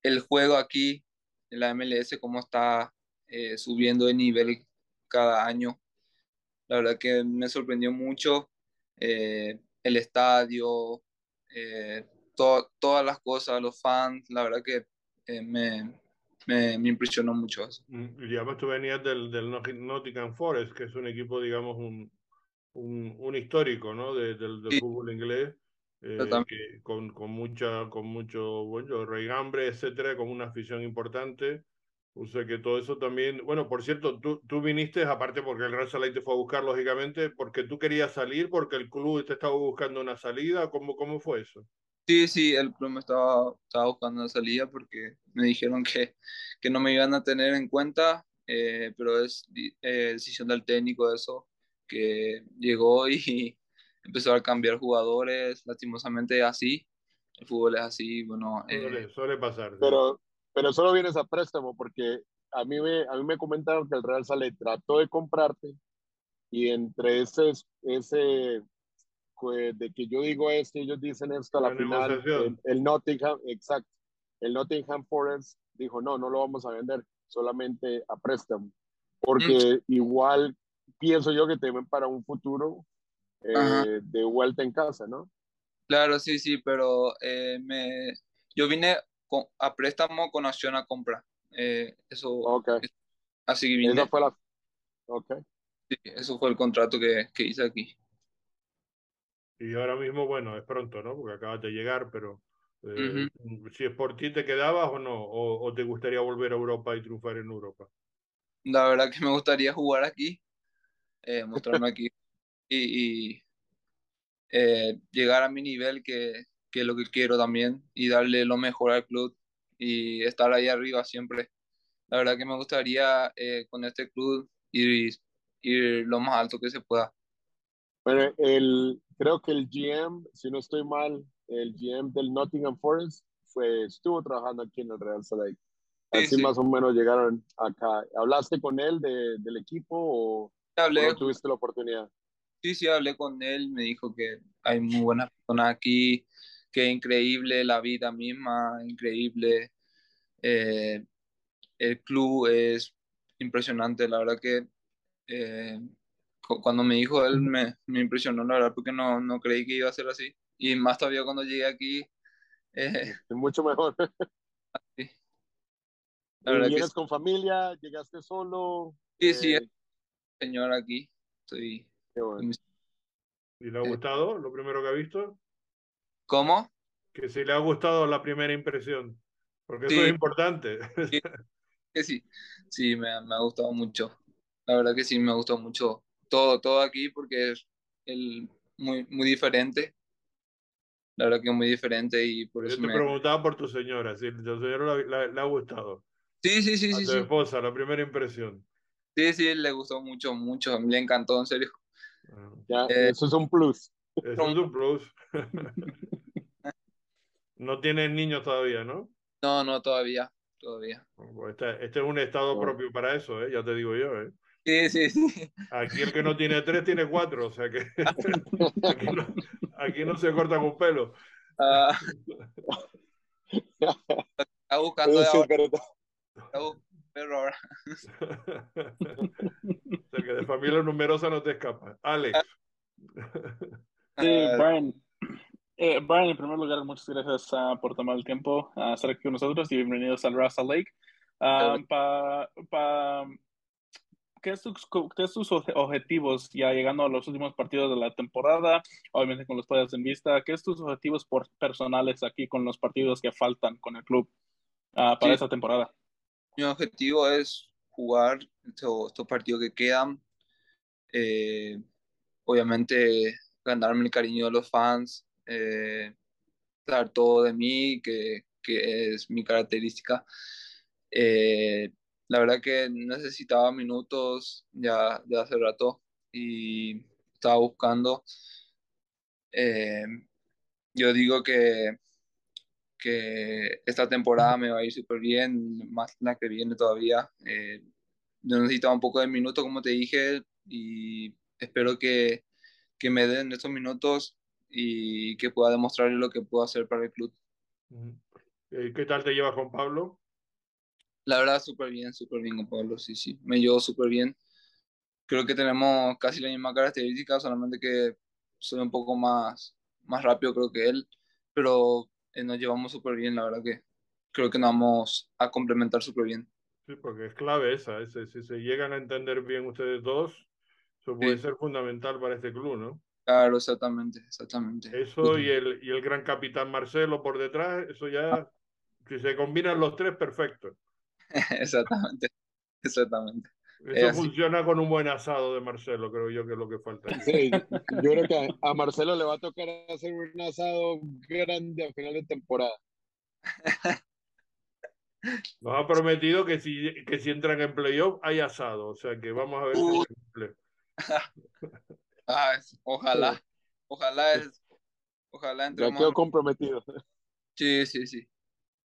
el juego aquí en la MLS, cómo está eh, subiendo de nivel cada año. La verdad que me sorprendió mucho eh, el estadio, todas las cosas, los fans, la verdad que me, me, me, impresionó mucho eso. Mm, y además tú venías del, del Nottingham Forest, que es un equipo, digamos, un, un, un histórico ¿no? De, del, del fútbol inglés, eh, que, con, con, mucha, con mucho bueno, reigambre, etcétera, con una afición importante. O sea que todo eso también, bueno, por cierto, tú, tú viniste, aparte porque el Real Salai te fue a buscar, lógicamente, porque tú querías salir, porque el club te estaba buscando una salida, ¿cómo, cómo fue eso? Sí, sí, el club me estaba, estaba buscando una salida porque me dijeron que, que no me iban a tener en cuenta, eh, pero es eh, decisión del técnico eso que llegó y empezó a cambiar jugadores, lastimosamente así, el fútbol es así, bueno. Eh, suele, pasar. Pero, pero solo vienes a préstamo porque a mí, me, a mí me comentaron que el Real Sale trató de comprarte y entre ese, ese pues, de que yo digo esto y ellos dicen esto a la, final, el, Nottingham, exacto, el Nottingham Forest dijo, no, no lo vamos a vender, solamente a préstamo, porque mm. igual pienso yo que te ven para un futuro eh, de vuelta en casa, ¿no? Claro, sí, sí, pero eh, me, yo vine a préstamo con opción a compra. Eh, eso, okay. así que vine. Eso fue la... Okay. Sí, eso fue el contrato que, que, hice aquí. Y ahora mismo, bueno, es pronto, ¿no? Porque acabas de llegar, pero si es por ti, ¿te quedabas o no? O, ¿O te gustaría volver a Europa y triunfar en Europa? La verdad que me gustaría jugar aquí, eh, mostrarme aquí y, eh, llegar a mi nivel, que, que, es lo que quiero también, y darle lo mejor al club y estar ahí arriba siempre. La verdad que me gustaría eh, con este club ir ir lo más alto que se pueda. Bueno, el, creo que el GM, si no estoy mal, el GM del Nottingham Forest fue, estuvo trabajando aquí en el Real Salt Así más o menos llegaron acá. ¿Hablaste con él de, del equipo o, hablé, tuviste la oportunidad? Sí, sí, hablé con él, me dijo que hay muy buenas personas aquí, que increíble la vida misma, increíble. Eh, el club es impresionante, la verdad que eh, cuando me dijo él me, me, impresionó, la verdad, porque no, no creí que iba a ser así. Y más todavía cuando llegué aquí. Eh, mucho mejor. Sí. ¿Vienes con familia? ¿Llegaste solo? Sí, sí, eh, señor aquí. Estoy. ¿Y le ha gustado lo primero que ha visto? ¿Cómo? Que si le ha gustado la primera impresión. Porque eso es importante. Sí, que sí, sí me, me, ha gustado mucho. La verdad que sí, me ha gustado mucho todo, todo aquí porque es el, muy, muy diferente. La verdad que es muy diferente y por Yo eso te me... preguntaba por tu señora, si tu señora le, ha gustado. Sí, sí, sí, A sí. tu sí. esposa, la primera impresión. Sí, sí, le gustó mucho, mucho. Le encantó, en serio. Ah, Ya, Eh, eso es un plus. Es un no tienes niños todavía, ¿no? No, no, todavía, todavía. Este, este es un estado propio para eso, ¿eh? ya te digo yo. ¿eh? Sí, sí, sí. Aquí el que no tiene tres tiene cuatro, o sea que aquí no, aquí no se corta con pelo. Ah, está buscando sí ahora, está buscando perro ahora. o sea que de familia numerosa no te escapas. Alex. Sí, Ah, Brian. Eh, Brian, en primer lugar, muchas gracias ah, por tomar el tiempo a estar aquí con nosotros y bienvenidos al Rasa Lake. Ah, pa- pa- ¿qué, es tus, ¿Qué es tus oje- objetivos ya llegando a los últimos partidos de la temporada? Obviamente con los players en vista. ¿Qué es tus objetivos por, personales aquí con los partidos que faltan con el club ah, para Sí. esta temporada? Mi objetivo es jugar estos, estos partidos que quedan. Eh, obviamente ganarme el cariño de los fans, eh, dar todo de mí, que, que es mi característica. Eh, la verdad que necesitaba minutos ya de hace rato y estaba buscando. Eh, yo digo que, que esta temporada me va a ir súper bien, más la que viene todavía. Eh, yo necesitaba un poco de minutos, como te dije, y espero que, que me den estos minutos y que pueda demostrar lo que puedo hacer para el club. Eh, ¿Qué tal te llevas con Pablo? La verdad, súper bien, súper bien con Pablo, sí, sí, me llevo súper bien. Creo que tenemos casi la misma característica, solamente que soy un poco más, más rápido creo que él, pero eh, nos llevamos súper bien, la verdad que creo que nos vamos a complementar súper bien. Sí, porque es clave esa. si se llegan a entender bien ustedes dos, eso puede Sí. ser fundamental para este club, ¿no? Claro, exactamente, exactamente. Eso y el, y el gran capitán Marcelo por detrás, eso ya, si se combinan los tres, perfecto. Exactamente, exactamente. Eso Es así. funciona con un buen asado de Marcelo, creo yo que es lo que falta. Sí, yo creo que a, Marcelo le va a tocar hacer un asado grande a final de temporada. Nos ha prometido que si, que si entran en playoff hay asado, o sea que vamos a ver si se cumple. Ah, es- ojalá, ojalá es, ojalá Ya entremos. quedó comprometido. Sí, sí, sí.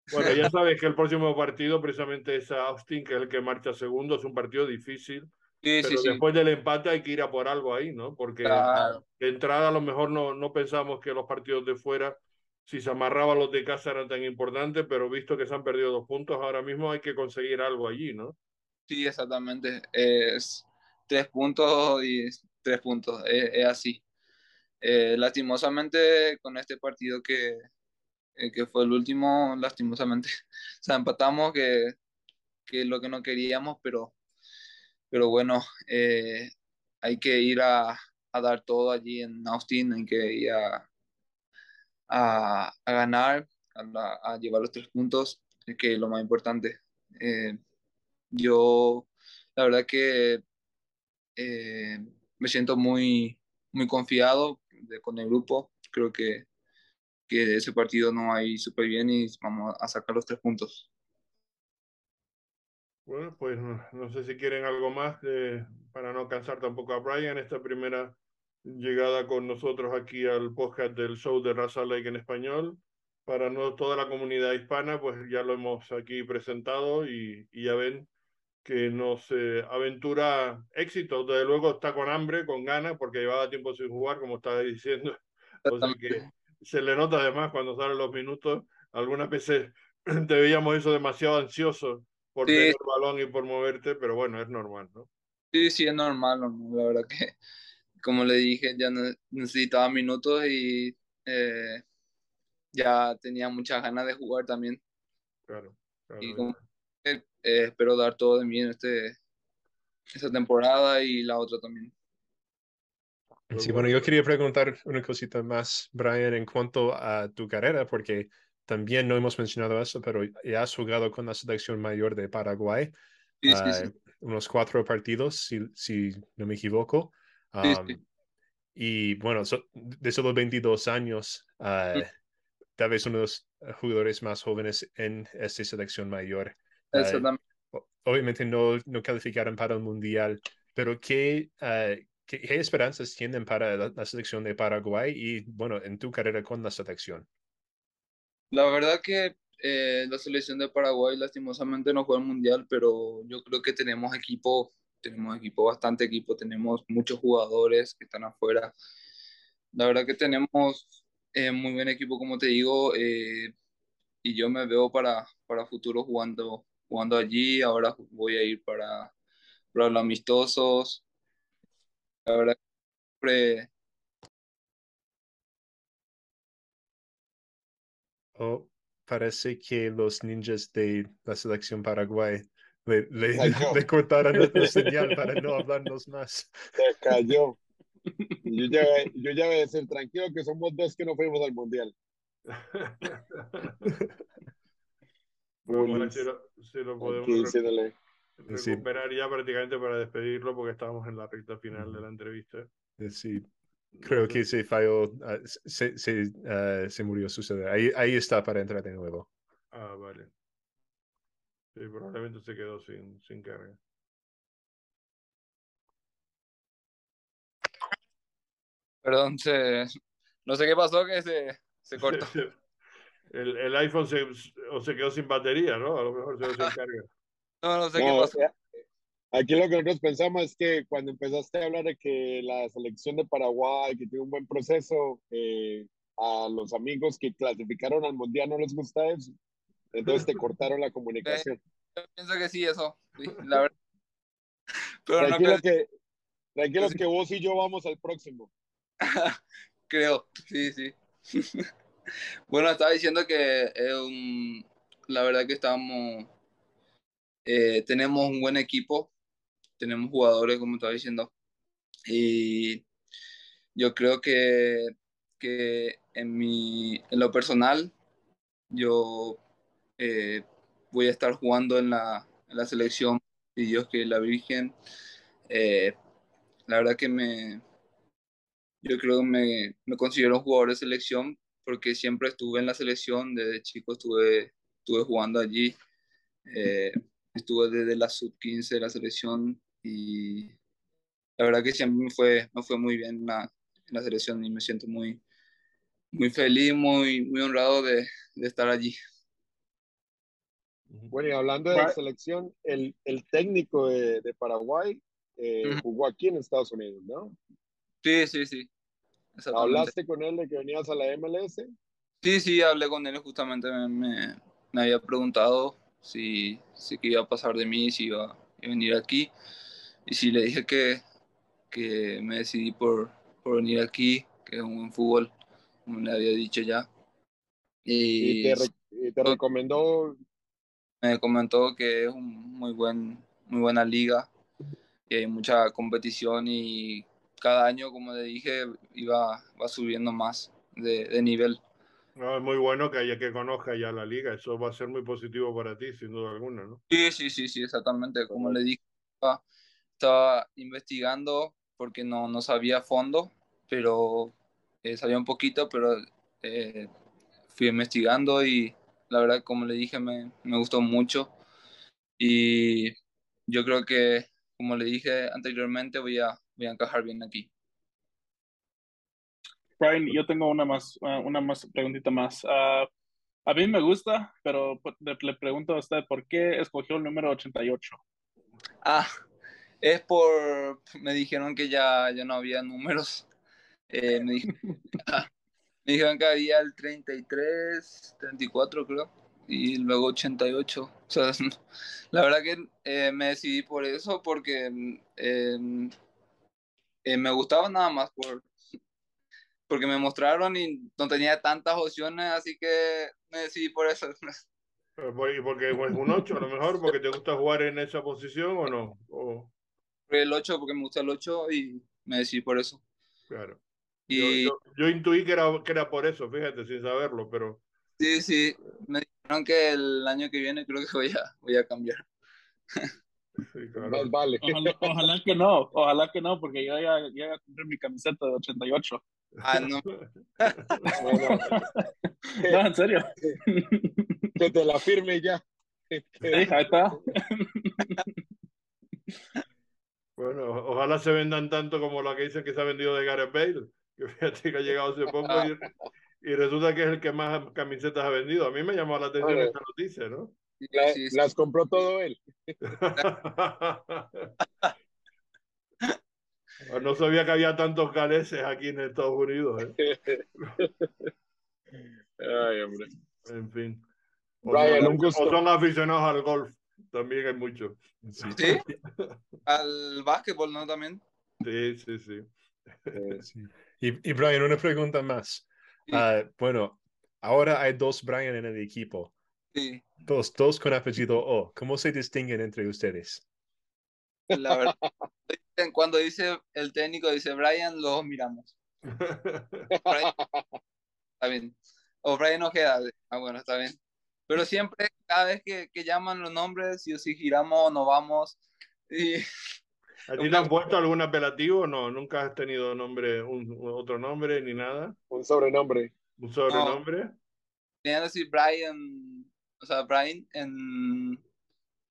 Bueno, ya sabes que el próximo partido precisamente es a Austin, que es el que marcha segundo, es un partido difícil, Sí, pero sí, sí. después del empate hay que ir a por algo ahí, ¿no? Porque Claro. de entrada a lo mejor no, no pensamos que los partidos de fuera, si se amarraban los de casa eran tan importantes, pero visto que se han perdido dos puntos, ahora mismo hay que conseguir algo allí, ¿no? Sí, exactamente. Es tres puntos y tres puntos. Es, así. Eh, lastimosamente, con este partido que, eh, que fue el último, lastimosamente, o sea, empatamos, que, que es lo que no queríamos, pero, pero bueno, eh, hay que ir a, a dar todo allí en Austin, hay que ir a, a, a ganar, a, a llevar los tres puntos, que es lo más importante. Yo, la verdad que eh, me siento muy, muy confiado de- con el grupo. Creo que, que ese partido no ir súper bien y vamos a sacar los tres puntos. Bueno, pues no, sé si quieren algo más para no cansar tampoco a Brian esta primera llegada con nosotros aquí al podcast del show de Raza Lake en español. Para no toda la comunidad hispana, pues ya lo hemos aquí presentado y, y ya ven que nos aventura éxito. Desde luego está con hambre, con ganas, porque llevaba tiempo sin jugar, como estaba diciendo. O sea que se le nota además cuando salen los minutos. Algunas veces te veíamos eso demasiado ansioso por tener el balón y por moverte, pero bueno, es normal, ¿no? Sí, sí, es normal, la verdad que, como le dije, ya necesitaba minutos y eh, ya tenía muchas ganas de jugar también. Claro, claro. Y eh, espero dar todo de mí en este, esta temporada y la otra también. Sí, bueno, yo quería preguntar una cosita más, Brian, en cuanto a tu carrera, porque también no hemos mencionado eso, pero ya has jugado con la selección mayor de Paraguay, sí, sí, sí. unos cuatro partidos, si, si no me equivoco. y bueno, de esos 22 años, uh, tal vez uno de los jugadores más jóvenes en esta selección mayor obviamente no, no calificaron para el Mundial, pero ¿qué, uh, ¿qué, esperanzas tienen para la, selección de Paraguay y, bueno, en tu carrera con la selección? La verdad que eh, la selección de Paraguay lastimosamente no fue al Mundial, pero yo creo que tenemos equipo, tenemos equipo, bastante equipo, tenemos muchos jugadores que están afuera. La verdad que tenemos eh, muy buen equipo, como te digo, eh, y yo me veo para, para futuro jugando jugando allí, ahora voy a ir para, para los amistosos. La verdad siempre... Oh, parece que los ninjas de la selección paraguay le, le, le cortaron la señal para no hablarnos más. Se cayó. Yo ya, yo ya voy a decir, tranquilo que somos dos que no fuimos al mundial. Bueno, si lo, podemos recuperar ya prácticamente para despedirlo porque estábamos en la recta final de la entrevista. Eh, sí, creo que se falló, ah, se, se, uh, se murió suceder. Ahí, ahí está para entrar de nuevo. Ah, vale. Sí, probablemente se quedó sin, sin carga. Perdón, se... no sé qué pasó que se, se cortó. El, el iPhone se, o se quedó sin batería, ¿no? A lo mejor se, quedó sin carga. No, no sé qué pasó. Aquí lo que nosotros pensamos es que cuando empezaste a hablar de que la selección de Paraguay, que tiene un buen proceso, eh, a los amigos que clasificaron al Mundial no les gusta eso. Entonces te cortaron la comunicación. Yo pienso que sí, eso. la verdad. Pero tranquilo, no que, tranquilo que vos y yo vamos al próximo. Creo, sí, sí. Bueno, estaba diciendo que la verdad que estamos, eh, tenemos un buen equipo, tenemos jugadores, como estaba diciendo, y yo creo que, que en, mi, en lo personal, yo eh, voy a estar jugando en la, en la selección, y Dios que la Virgen, eh, la verdad que me, yo creo que me, me considero un jugador de selección porque siempre estuve en la selección, desde chico estuve, estuve jugando allí, eh, estuve desde la sub-15 de la selección y la verdad que siempre me fue, me fue muy bien en la, en la selección y me siento muy, muy feliz, muy, muy honrado de, de estar allí. Bueno, y hablando de la selección, el, el técnico de, de Paraguay eh, jugó aquí en Estados Unidos, ¿no? Sí, sí, sí. ¿Hablaste con él de que venías a la MLS? Sí, sí, hablé con él, justamente me, me, había preguntado si, si iba a pasar de mí, si iba a venir aquí. Y sí, le dije que, que me decidí por, por venir aquí, que es un buen fútbol, como le había dicho ya. Y, te, te, recomendó. Me comentó que es un muy, buen, muy buena liga, y hay mucha competición y cada año, como le dije, iba va subiendo más de, de nivel. No, es muy bueno que haya que conozca ya la liga, eso va a ser muy positivo para ti, sin duda alguna, ¿no? Sí, sí, sí, sí, exactamente. Como le dije, estaba, investigando porque no, no sabía a fondo, pero eh, sabía un poquito, pero eh, fui investigando y la verdad, como le dije, me, me gustó mucho. Y yo creo que, como le dije anteriormente, voy a, voy a encajar bien aquí. Brian, yo tengo una más, una más preguntita más. Uh, a mí me gusta, pero le, pregunto a usted, ¿por qué escogió el número 88? Ah, es por, me dijeron que ya, ya no había números. Eh, me, dijeron, me, dijeron, que había el 33, 34 creo, y luego 88. O sea, la verdad que eh, me decidí por eso, porque eh, me gustaba nada más por, porque me mostraron y no tenía tantas opciones, así que me decidí por eso. ¿Y porque es un 8 a lo mejor? ¿Porque te gusta jugar en esa posición o no? O... El 8 porque me gusta el 8 y me decidí por eso. Claro. Y... Yo, yo, yo, intuí que era, que era por eso, fíjate, sin saberlo, pero... Sí, sí, me dijeron que el año que viene creo que voy a, voy a cambiar. Sí, claro. vale. Ojalá, ojalá, que no, ojalá que no, porque yo ya, ya compré mi camiseta de 88. Ah, no. no, en serio. Que te la firme ya. Sí, ahí está. Bueno, ojalá se vendan tanto como la que dicen que se ha vendido de Gareth Bale, que fíjate que ha llegado hace poco y, y, resulta que es el que más camisetas ha vendido. A mí me llamó la atención esta noticia, ¿no? La, sí, sí. Las compró todo él. no sabía que había tantos galeses aquí en Estados Unidos. ¿eh? Ay, hombre. En fin. O, Brian, son, un gusto. o son aficionados al golf. También hay muchos. Sí. Al básquetbol, ¿no? También. Sí, sí, sí. sí. Y, y, Brian, una pregunta más. Sí. Uh, bueno, ahora hay dos Brian en el equipo. Sí. Dos, dos con apellido O. ¿Cómo se distinguen entre ustedes? La verdad, cuando dice el técnico, dice Brian, los miramos. Brian, está bien. O Brian Ojeda. Ah, bueno, está bien. Pero siempre, cada vez que, que llaman los nombres, si, si giramos, nos vamos. Y... ¿A ti te han puesto algún apelativo? No, nunca has tenido nombre, un, otro nombre ni nada. Un sobrenombre. ¿Un sobrenombre? No. Tenían que decir Brian, o sea, Brian en,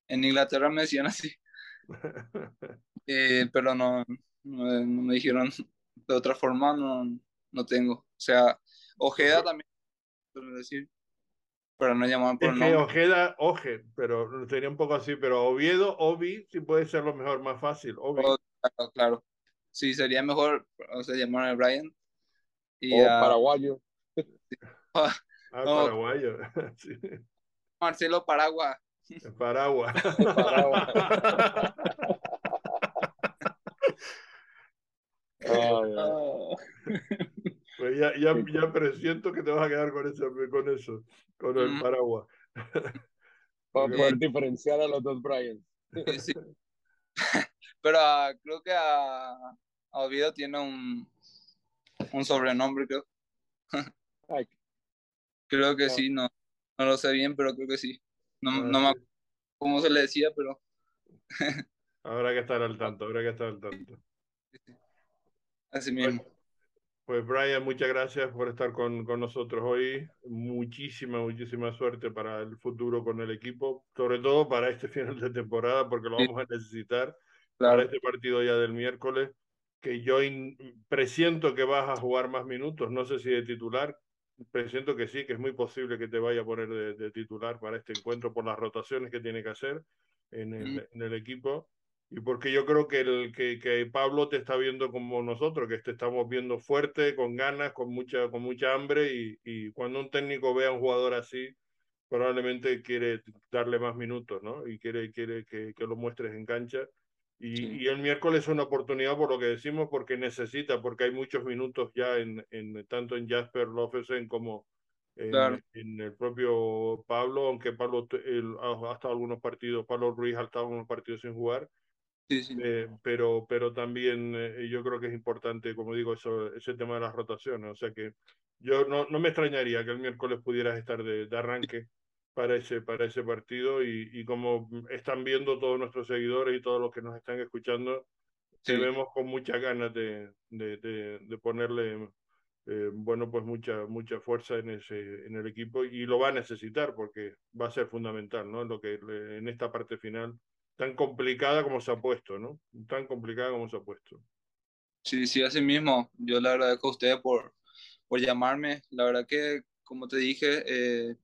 en Inglaterra me decían así. eh, pero no, no, no, me dijeron de otra forma, no, no tengo. O sea, Ojeda también, decir, pero no llamaban por es nombre. que Ojeda, Oje, pero sería un poco así, pero Oviedo, Ovi, sí puede ser lo mejor, más fácil. Ovi. Oh, claro, claro. Sí, sería mejor, o sea, llamar a Brian. Y, o uh, paraguayo. ah, no. paraguayo. sí. Marcelo Paragua. Paragua. Paragua. oh. Pues ya, ya, ya presiento que te vas a quedar con eso, con eso, con el Mm. paraguas. Para poder diferenciar a los dos Brian. Sí. Pero ah, creo que a, a Oviedo tiene un, un sobrenombre, creo. Creo que Ah. sí, no, no lo sé bien, pero creo que sí. No, Ah, no me acuerdo cómo se le decía, pero Habrá que estar al tanto, habrá que estar al tanto. así mismo. Pues Brian, muchas gracias por estar con, con nosotros hoy. Muchísima, muchísima suerte para el futuro con el equipo, sobre todo para este final de temporada, porque lo vamos a necesitar Claro, para este partido ya del miércoles, que yo presiento que vas a jugar más minutos, no sé si de titular, presiento que sí, que es muy posible que te vaya a poner de, de titular para este encuentro por las rotaciones que tiene que hacer en el, Mm. en el equipo. Y porque yo creo que, el, que, que Pablo te está viendo como nosotros, que te estamos viendo fuerte, con ganas, con mucha, con mucha hambre, y, y cuando un técnico ve a un jugador así, probablemente quiere darle más minutos, ¿no? Y quiere, quiere que, que lo muestres en cancha. Y, Sí. y el miércoles es una oportunidad por lo que decimos, porque necesita, porque hay muchos minutos ya en, en tanto en Jasper Lofesen como en, Claro. en el propio Pablo, aunque Pablo ha, ha estado algunos partidos, Pablo Ruiz ha estado algunos partidos sin jugar, sí, sí. eh, pero, pero también eh, yo creo que es importante, como digo, eso, ese tema de las rotaciones. O sea que yo no, no me extrañaría que el miércoles pudieras estar de, de arranque para ese, para ese partido y, y como están viendo todos nuestros seguidores y todos los que nos están escuchando, te Sí. vemos con muchas ganas de, de, de, de ponerle, eh, bueno, pues mucha, mucha fuerza en, ese, en el equipo y lo va a necesitar porque va a ser fundamental, ¿no? En, lo que, en esta parte final tan complicada como se ha puesto, ¿no? Tan complicada como se ha puesto. Sí, sí, así mismo. Yo le agradezco a ustedes por, por llamarme. La verdad que, como te dije, eh,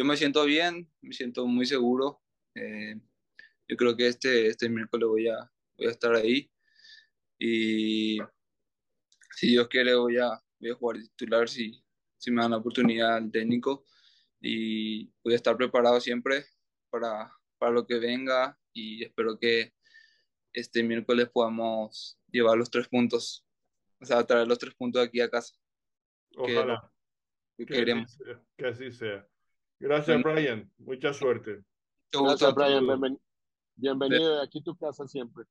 yo me siento bien, me siento muy seguro. Eh, yo creo que este, este miércoles voy a, voy a estar ahí. Y si Dios quiere, voy a, voy a jugar titular si, si me dan la oportunidad al técnico. Y voy a estar preparado siempre para, para lo que venga y espero que este miércoles podamos llevar los tres puntos, o sea, traer los tres puntos aquí a casa. Ojalá. Que, queremos. que así sea. Gracias, Brian. Mucha suerte. Gracias, Brian. bienvenido. Aquí tu casa siempre.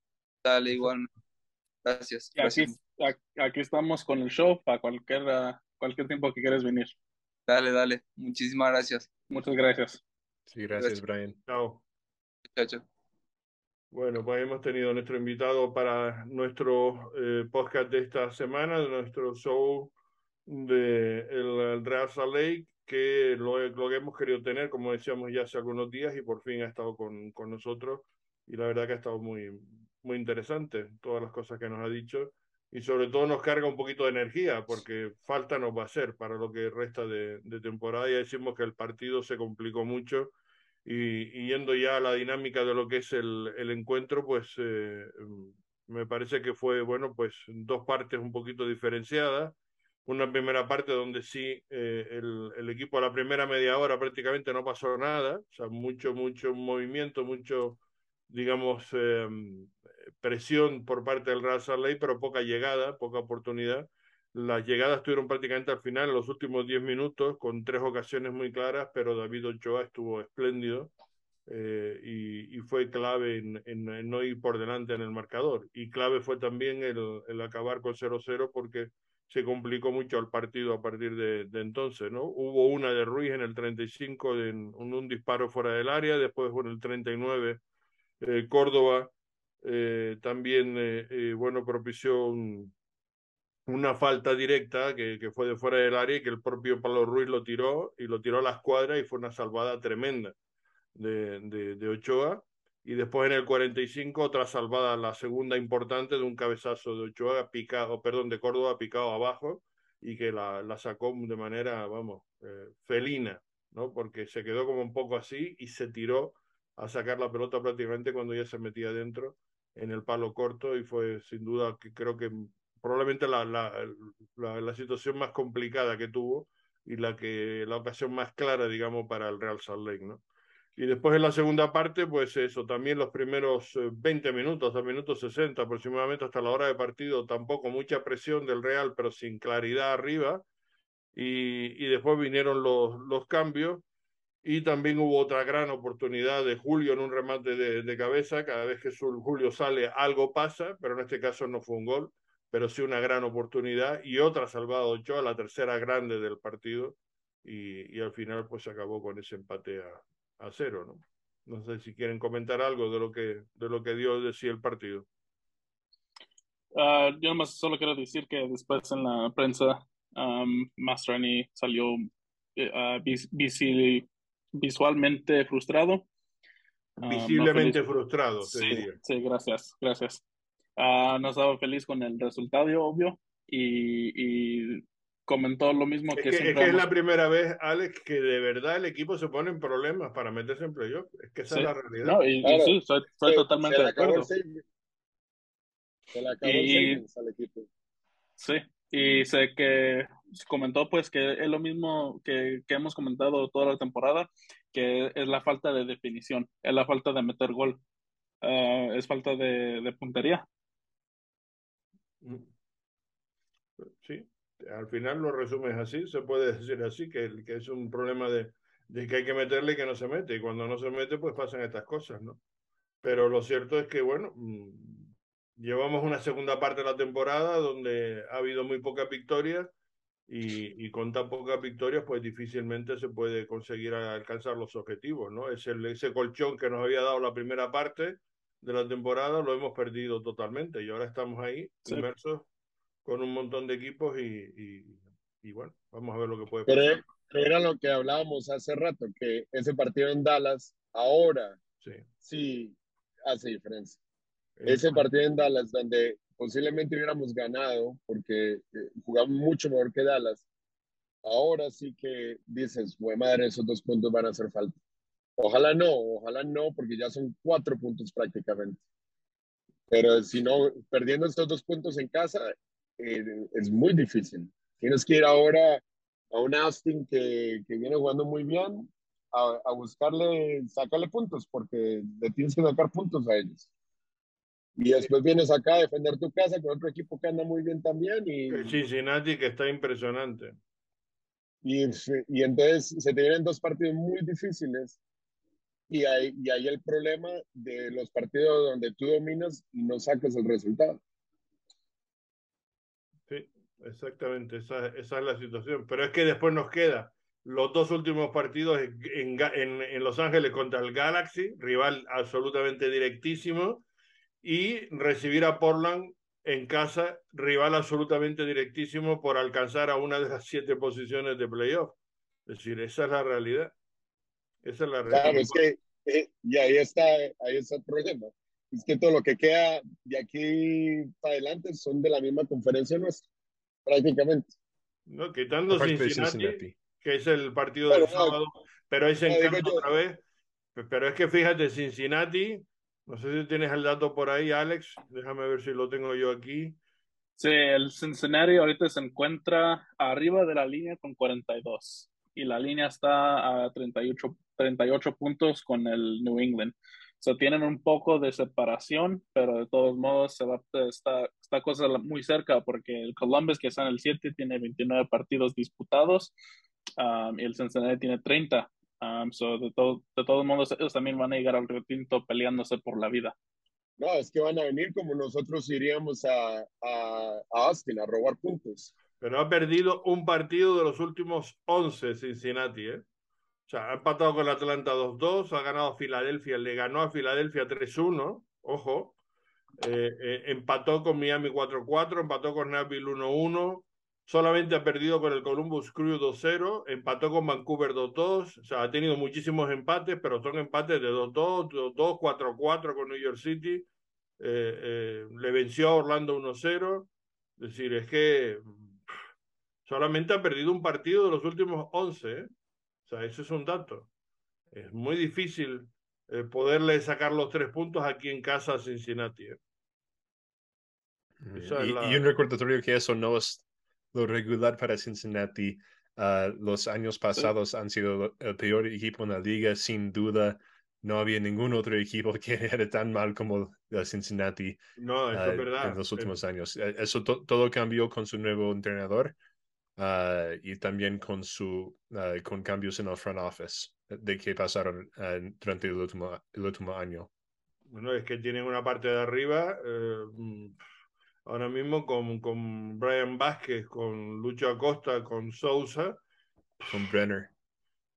Dale, igual. Gracias. Aquí, aquí, estamos con el show para cualquier, cualquier tiempo que quieras venir. Dale, dale. Muchísimas gracias. Muchas gracias. Sí, gracias, Brian. Chao. Chao, chao. Bueno, pues hemos tenido nuestro invitado para nuestro eh, podcast de esta semana, de nuestro show de el, Real Salt Lake, que lo, lo, hemos querido tener, como decíamos ya hace algunos días, y por fin ha estado con, con nosotros. Y la verdad que ha estado muy, muy interesante todas las cosas que nos ha dicho. Y sobre todo nos carga un poquito de energía, porque falta nos va a ser para lo que resta de, de temporada. Ya decimos que el partido se complicó mucho y, yendo ya a la dinámica de lo que es el, el encuentro, pues eh, me parece que fue, bueno, pues dos partes un poquito diferenciadas. Una primera parte donde sí eh, el, el, equipo a la primera media hora prácticamente no pasó nada, o sea, mucho, mucho movimiento, mucho, digamos, eh, presión por parte del Real Salt pero poca llegada, poca oportunidad. Las llegadas estuvieron prácticamente al final, en los últimos 10 minutos, con tres ocasiones muy claras, pero David Ochoa estuvo espléndido eh, y, y, fue clave en, en, no ir por delante en el marcador. Y clave fue también el, el acabar con 0-0 porque se complicó mucho el partido a partir de, de, entonces, ¿no? Hubo una de Ruiz en el 35, en un, disparo fuera del área, después en el 39, eh, Córdoba eh, también, eh, eh, bueno, propició un, una falta directa que, que, fue de fuera del área y que el propio Pablo Ruiz lo tiró y lo tiró a la escuadra y fue una salvada tremenda de, de, de, Ochoa. Y después en el 45 otra salvada, la segunda importante de un cabezazo de Ochoa picado, perdón, de Córdoba picado abajo y que la, la sacó de manera, vamos, eh, felina, ¿no? Porque se quedó como un poco así y se tiró a sacar la pelota prácticamente cuando ya se metía dentro en el palo corto y fue sin duda que creo que probablemente la, la, la, la, situación más complicada que tuvo y la que la ocasión más clara, digamos, para el Real Salt Lake, ¿no? Y después en la segunda parte, pues eso, también los primeros 20 minutos, hasta minutos 60 aproximadamente, hasta la hora de partido, tampoco mucha presión del Real, pero sin claridad arriba. Y, y después vinieron los, los cambios y también hubo otra gran oportunidad de Julio en un remate de, de cabeza. Cada vez que Julio sale, algo pasa, pero en este caso no fue un gol pero sí una gran oportunidad y otra salvada Ochoa, la tercera grande del partido y, y, al final pues acabó con ese empate a, a, cero, ¿no? No sé si quieren comentar algo de lo que, de lo que dio de sí el partido. Uh, yo más solo quiero decir que después en la prensa um, Mastrani salió uh, vis vis visualmente frustrado. Visiblemente uh, no frustrado, sí. Sí, gracias, gracias. No estaba feliz con el resultado, obvio, y, y comentó lo mismo es que, que siempre. Es que es la primera vez, Alex, que de verdad el equipo se pone en problemas para meterse en playoff. Es que esa sí. es la realidad. No, y, claro, y sí, soy, soy se, totalmente se de acuerdo. Se le acabó y, el al equipo. Sí, y sé que comentó pues que es lo mismo que, que hemos comentado toda la temporada, que es la falta de definición, es la falta de meter gol, uh, es falta de, de puntería. Sí, al final lo resumes así, se puede decir así, que, que es un problema de, de, que hay que meterle y que no se mete, y cuando no se mete, pues pasan estas cosas, ¿no? Pero lo cierto es que, bueno, mm, llevamos una segunda parte de la temporada donde ha habido muy pocas victorias y, y, con tan pocas victorias, pues difícilmente se puede conseguir alcanzar los objetivos, ¿no? Es el, ese colchón que nos había dado la primera parte de la temporada lo hemos perdido totalmente y ahora estamos ahí sí. inmersos con un montón de equipos y, y, y, bueno, vamos a ver lo que puede pasar. Pero, era lo que hablábamos hace rato, que ese partido en Dallas, ahora, sí. si hace diferencia. Ese partido en Dallas, donde posiblemente hubiéramos ganado, porque eh, jugamos mucho mejor que Dallas, ahora sí que dices, güey madre, esos dos puntos van a hacer falta. Ojalá no, ojalá no, porque ya son cuatro puntos prácticamente. Pero si no, perdiendo estos dos puntos en casa, eh, es muy difícil. Tienes que ir ahora a un Austin que, que viene jugando muy bien, a, a, buscarle, sacarle puntos, porque le tienes que sacar puntos a ellos. Y después vienes acá a defender tu casa con otro equipo que anda muy bien también. Y, Cincinnati que está impresionante. Y, y entonces se te vienen dos partidos muy difíciles. Y hay, y hay el problema de los partidos donde tú dominas y no sacas el resultado. Exactamente, esa, esa es la situación. Pero es que después nos queda los dos últimos partidos en, en, en, Los Ángeles contra el Galaxy, rival absolutamente directísimo, y recibir a Portland en casa, rival absolutamente directísimo por alcanzar a una de las siete posiciones de playoff. Es decir, esa es la realidad. Esa es la realidad. Claro, es que, eh, y ahí está, ahí está el problema. Es que todo lo que queda de aquí para adelante son de la misma conferencia nuestra, prácticamente. No, quitando Cincinnati, Cincinnati, que es el partido del sábado, pero es en no, casa otra vez. Pero es que fíjate, Cincinnati, no sé si tienes el dato por ahí, Alex. Déjame ver si lo tengo yo aquí. Sí, el Cincinnati ahorita se encuentra arriba de la línea con 42 y la línea está a 38, 38 puntos con el New England. O sea, tienen un poco de separación, pero de todos modos se va, está, está cosa muy cerca porque el Columbus, que está en el 7, tiene 29 partidos disputados um, y el Cincinnati tiene 30. Um, so de, todo, de todos modos, ellos también van a llegar al retinto peleándose por la vida. No, es que van a venir como nosotros iríamos a, a, a Austin a robar puntos. Pero ha perdido un partido de los últimos 11 Cincinnati, ¿eh? O sea, ha empatado con Atlanta 2-2, ha ganado a Filadelfia, le ganó a Filadelfia 3-1, ojo. Eh, eh, empató con Miami 4-4, empató con Nashville 1-1, solamente ha perdido con el Columbus Crew 2-0, empató con Vancouver 2-2, o sea, ha tenido muchísimos empates, pero son empates de 2-2, 2-2, 4-4 con New York City, eh, eh, le venció a Orlando 1-0, es decir, es que solamente ha perdido un partido de los últimos 11, ¿eh? O sea, eso es un dato. Es muy difícil eh, poderle sacar los tres puntos aquí en casa a Cincinnati. ¿eh? Y, la... y, un recordatorio que eso no es lo regular para Cincinnati. Uh, los años pasados han sido el peor equipo en la liga, sin duda. No había ningún otro equipo que era tan mal como Cincinnati no, eso uh, es verdad. en los últimos años. Eh, eso to todo cambió con su nuevo entrenador uh, y también con, su, con cambios en el front office de que pasaron durante el último, el último año. Bueno, es que tienen una parte de arriba. Eh, ahora mismo con, con Brian Vázquez, con Lucho Acosta, con Sousa. Con Brenner.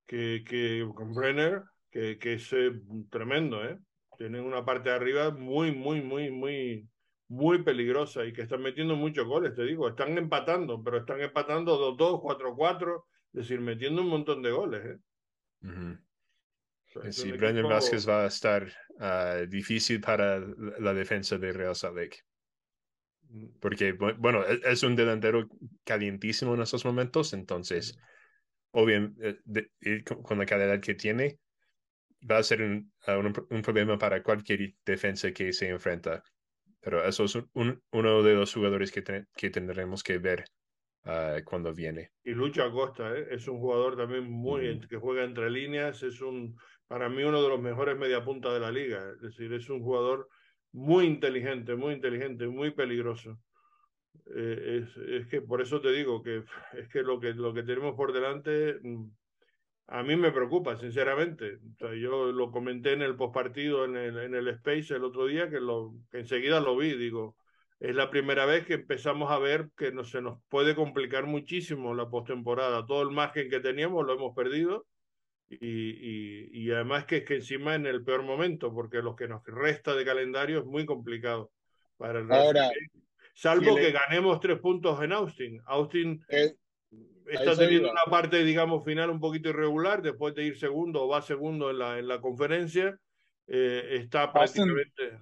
Que, que, con Brenner, que, que es eh, tremendo, ¿eh? Tienen una parte de arriba muy, muy, muy, muy, muy peligrosa y que están metiendo muchos goles, te digo. Están empatando, pero están empatando 2-2, 4-4, es decir, metiendo un montón de goles, ¿eh? Uh -huh. o sea, sí, Brendan equipo... Vázquez va a estar uh, difícil para la defensa de Real Salt Lake porque, bueno, e-, es un delantero calientísimo en estos momentos, entonces, obviamente, eh, con la calidad que tiene, va a ser un, un, un, problema para cualquier defensa que se enfrenta. Pero eso es un, uno de los jugadores que, te, que tendremos que ver uh, cuando viene. Y Lucho Acosta, ¿eh? es un jugador también muy, mm. que juega entre líneas, es un, para mí uno de los mejores mediapuntas de la liga, es decir, es un jugador muy inteligente, muy inteligente, muy peligroso. Eh, es, es, que por eso te digo que es que lo que, lo que tenemos por delante mm, a mí me preocupa, sinceramente. O sea, yo lo comenté en el postpartido, en el, en el Space el otro día, que, lo, que enseguida lo vi, digo, es la primera vez que empezamos a ver que no, se nos puede complicar muchísimo la postemporada. Todo el margen que teníamos lo hemos perdido y, y, y, además que es que encima en el peor momento, porque lo que nos resta de calendario es muy complicado para el Ahora, salvo si que ganemos tres puntos en Austin. Austin eh, está teniendo una parte, digamos, final un poquito irregular, después de ir segundo o va segundo en la, en la conferencia, eh, está prácticamente...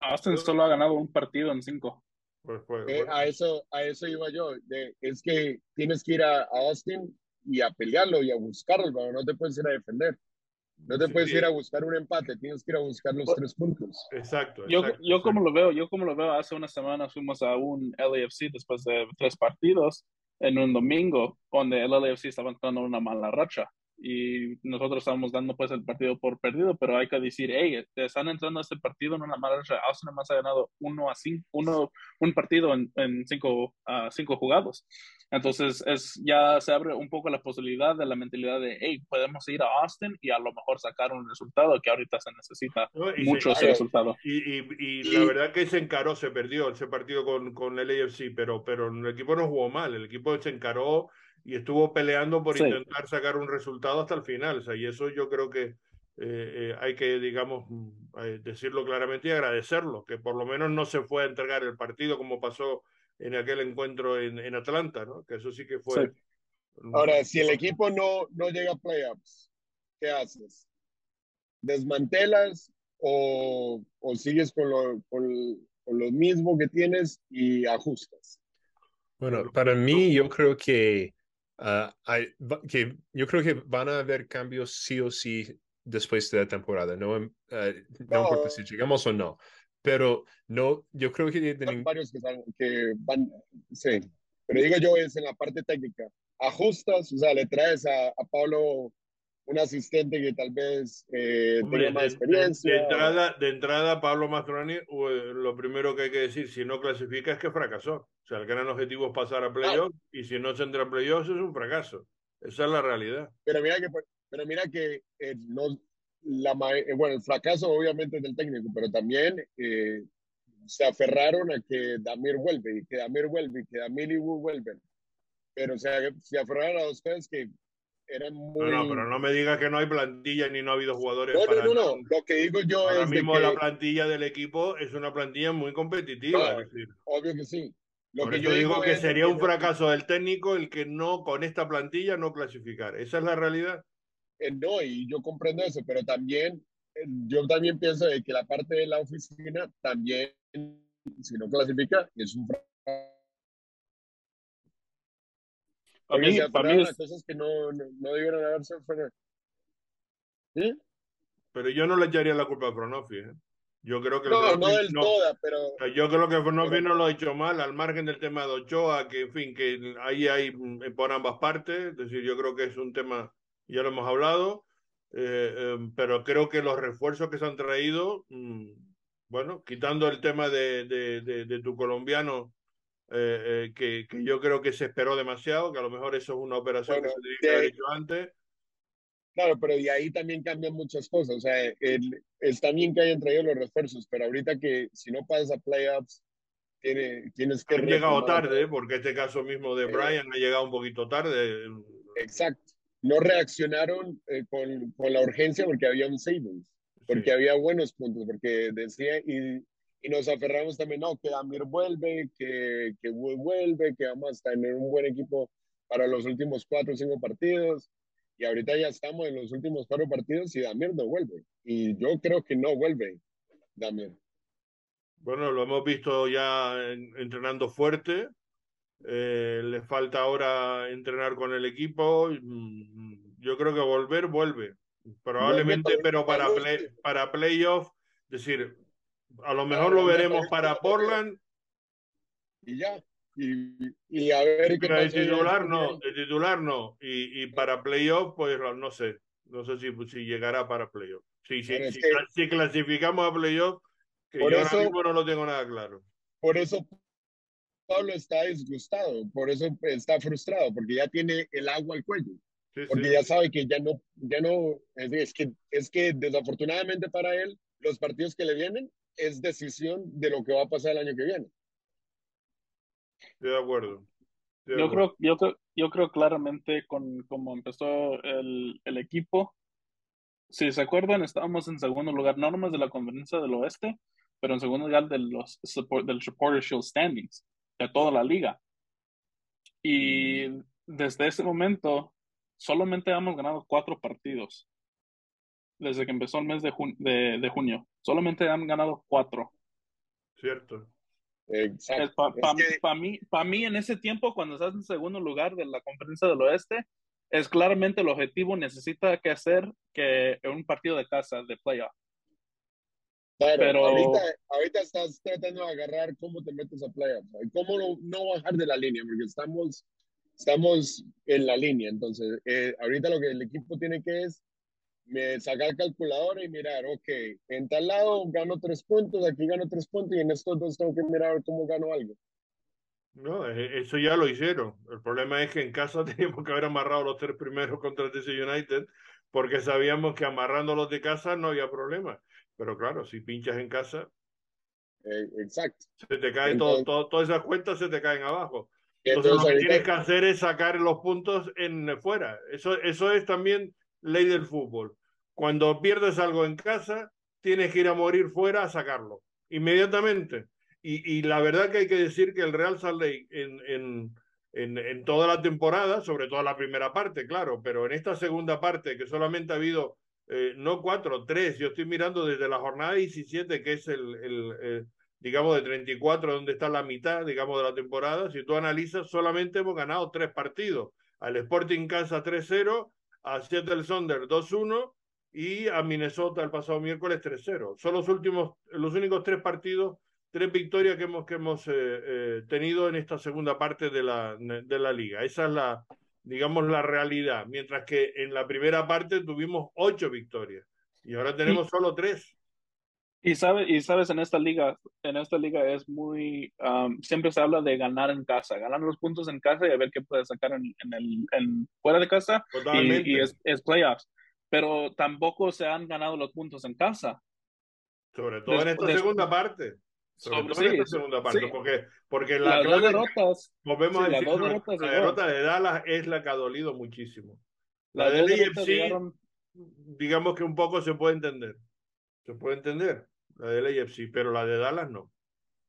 Austin, solo ha ganado un partido en cinco. Pues, pues, eh, a, eso, a eso iba yo. es que tienes que ir a, Austin y a pelearlo y a buscarlo, no te puedes ir a defender. No te puedes ir a buscar un empate, tienes que ir a buscar los tres puntos. Exacto. yo, yo como lo veo, yo como lo veo, hace una semana fuimos a un LAFC después de tres partidos en un domingo, donde el LAFC estaba entrando una mala racha y nosotros estábamos dando pues el partido por perdido, pero hay que decir, hey, están entrando a este partido en una mala racha. Austin más ha ganado uno a cinco, uno, un partido en, en cinco, uh, cinco jugados. Entonces es, ya se abre un poco la posibilidad de la mentalidad de, hey, podemos ir a Austin y a lo mejor sacar un resultado que ahorita se necesita mucho ese resultado. Y, y, y, la verdad que se encaró, se perdió ese partido con, con el AFC, pero, pero el equipo no jugó mal, el equipo se encaró y estuvo peleando por intentar sacar un resultado hasta el final. O sea, y eso yo creo que eh, eh, hay que, digamos, eh, decirlo claramente y agradecerlo, que por lo menos no se fue a entregar el partido como pasó en aquel encuentro en, en Atlanta, ¿no? Que eso sí que fue. Ahora, si el equipo no, no llega a playoffs, ¿qué haces? ¿Desmantelas o, o sigues con lo, con, con lo mismo que tienes y ajustas? Bueno, para mí yo creo que Ah, hay, que yo creo que van a haber cambios sí o sí después de la temporada, no, uh, no, importa si llegamos o no, pero no, yo creo que hay varios que, que, van, sí, pero digo yo es en la parte técnica, ajustas, o sea, le traes a, a Pablo un asistente que tal vez eh, tenga más experiencia. De, entrada, de entrada, Pablo Mastroni, lo primero que hay que decir, si no clasifica es que fracasó. O sea, el gran objetivo es pasar a playoff y si no se entra a playoff es un fracaso. Esa es la realidad. Pero mira que, pero mira que eh, no, la, eh, bueno, el fracaso obviamente es del técnico, pero también se aferraron a que Damir vuelve y que Damir vuelve y que Damir y Wu vuelven. Pero o sea, se aferraron a dos cosas que muy... No, pero no me digas que no hay plantilla ni no ha habido jugadores. No, no, no, no, Lo que digo yo Ahora es. mismo la plantilla del equipo es una plantilla muy competitiva. Obvio que sí. Lo que yo digo que sería un fracaso del técnico el que no, con esta plantilla, no clasificar. Esa es la realidad. Eh, no, y yo comprendo eso, pero también, eh, yo también pienso de que la parte de la oficina también, si no clasifica, es un fracaso para mí, para mí es... cosas que no, no, no debieron haberse ¿Sí? Pero yo no le echaría la culpa a Pronofi. ¿eh? Yo creo que no, no del no, todo, pero yo creo que Pronofi no lo ha hecho mal, al margen del tema de Ochoa, que en fin, que ahí hay mm, por ambas partes. Es decir, yo creo que es un tema, ya lo hemos hablado, eh, eh, pero creo que los refuerzos que se han traído, mm, bueno, quitando el tema de, de, de, de tu colombiano, eh, eh, que, que, yo creo que se esperó demasiado, que a lo mejor eso es una operación que se que haber hecho antes. Claro, pero de ahí también cambian muchas cosas. O sea, el, está bien que hayan traído los refuerzos, pero ahorita que si no pasas a playoffs, tiene, tienes que... Han llegado tarde, porque este caso mismo de Brian ha llegado un poquito tarde. Exacto. No reaccionaron eh, con, con, la urgencia porque había un savings, porque había buenos puntos, porque decía, y y nos aferramos también, no, que Damir vuelve, que, que vuelve, que vamos a tener un buen equipo para los últimos cuatro o cinco partidos. Y ahorita ya estamos en los últimos cuatro partidos y Damir no vuelve. Y yo creo que no vuelve Damir. Bueno, lo hemos visto ya entrenando fuerte. Eh, le falta ahora entrenar con el equipo. Mm, yo creo que volver, vuelve. Probablemente, pero para, play, para playoff, es decir, a lo mejor lo veremos para Portland. Y ya. Y, y a ver qué pasa. De titular no, de titular no. Y, y para playoff, pues no sé. No sé si, si llegará para playoff. Sí, sí, si, si, clasificamos a playoff, que yo ahora mismo no lo tengo nada claro. Por eso Pablo está disgustado, por eso está frustrado, porque ya tiene el agua al cuello. porque ya sabe que ya no, ya no, es que, es que desafortunadamente para él, los partidos que le vienen es decisión de lo que va a pasar el año que viene. de acuerdo. yo, Creo, yo, yo creo claramente con cómo empezó el, el equipo. Si se acuerdan, estábamos en segundo lugar, no nomás de la conferencia del oeste, pero en segundo lugar de los del Supporter Shield Standings, de toda la liga. Y desde ese momento, solamente hemos ganado cuatro partidos. Desde que empezó el mes de, de, de junio. Solamente han ganado cuatro. Cierto. Exacto. Para mí, para mí, en ese tiempo, cuando estás en segundo lugar de la conferencia del oeste, es claramente el objetivo necesita que hacer que un partido de casa, de playoff. pero ahorita, ahorita, estás tratando de agarrar cómo te metes a playoff y cómo no, no, bajar de la línea, porque estamos, estamos en la línea. Entonces, eh, ahorita lo que el equipo tiene que es sacar calculadora y mirar, ok, en tal lado gano tres puntos, aquí gano tres puntos y en estos dos tengo que mirar cómo gano algo. No, e, eso ya lo hicieron. El problema es que en casa teníamos que haber amarrado los tres primeros contra el DC United porque sabíamos que amarrando los de casa no había problema. Pero claro, si pinchas en casa. Eh, exacto. Se te cae todo, todo, todas esas cuentas se te caen abajo. Entonces, lo que tienes que hacer es sacar los puntos en fuera. Eso, eso es también ley del fútbol. Cuando pierdes algo en casa, tienes que ir a morir fuera a sacarlo, inmediatamente. Y, y la verdad que hay que decir que el Real Salt Lake en, en, en, en, toda la temporada, sobre todo la primera parte, claro, pero en esta segunda parte, que solamente ha habido eh, no cuatro, tres, yo estoy mirando desde la jornada 17, que es el, el, el, digamos, de 34, donde está la mitad, digamos, de la temporada, si tú analizas, solamente hemos ganado tres partidos. Al Sporting Casa 3-0, a Seattle Sonder 2-1 y a Minnesota el pasado miércoles 3-0. Son los últimos, los únicos tres partidos, tres victorias que hemos, que hemos eh, eh, tenido en esta segunda parte de la, de la liga. Esa es la, digamos, la realidad. Mientras que en la primera parte tuvimos ocho victorias y ahora tenemos solo tres. Y sabes, y sabes, en esta liga, en esta liga es muy, um, siempre se habla de ganar en casa, ganar los puntos en casa y a ver qué puedes sacar en, en el, en, fuera de casa. Y, y es, es playoffs pero tampoco se han ganado los puntos en casa. Sobre todo en esta segunda parte. Sobre, todo sí, en esta segunda parte, sí. porque, porque la las dos derrotas, volvemos sí, a decir, dos derrotas la derrota de Dallas es la que ha dolido muchísimo. La, la del AFC, llegaron... digamos que un poco se puede entender. Se puede entender, la del AFC, pero la de Dallas no.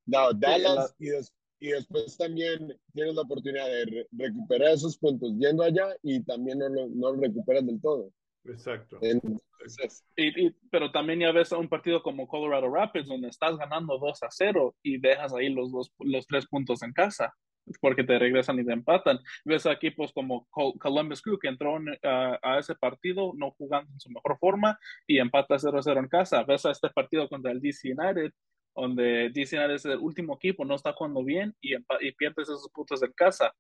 No, Dallas y, des y, después también tienes la oportunidad de re recuperar esos puntos yendo allá y también no lo, no lo recuperas del todo. Exacto. Entonces, y, y, pero también ya ves a un partido como Colorado Rapids donde estás ganando 2 a 0 y dejas ahí los, dos, los tres puntos en casa porque te regresan y te empatan. Ves a equipos como Columbus Crew que entró en, uh, a ese partido no jugando en su mejor forma y empata 0 a 0 en casa. Ves a este partido contra el DC United donde DC United es el último equipo, no está jugando bien y, y pierdes esos puntos en casa.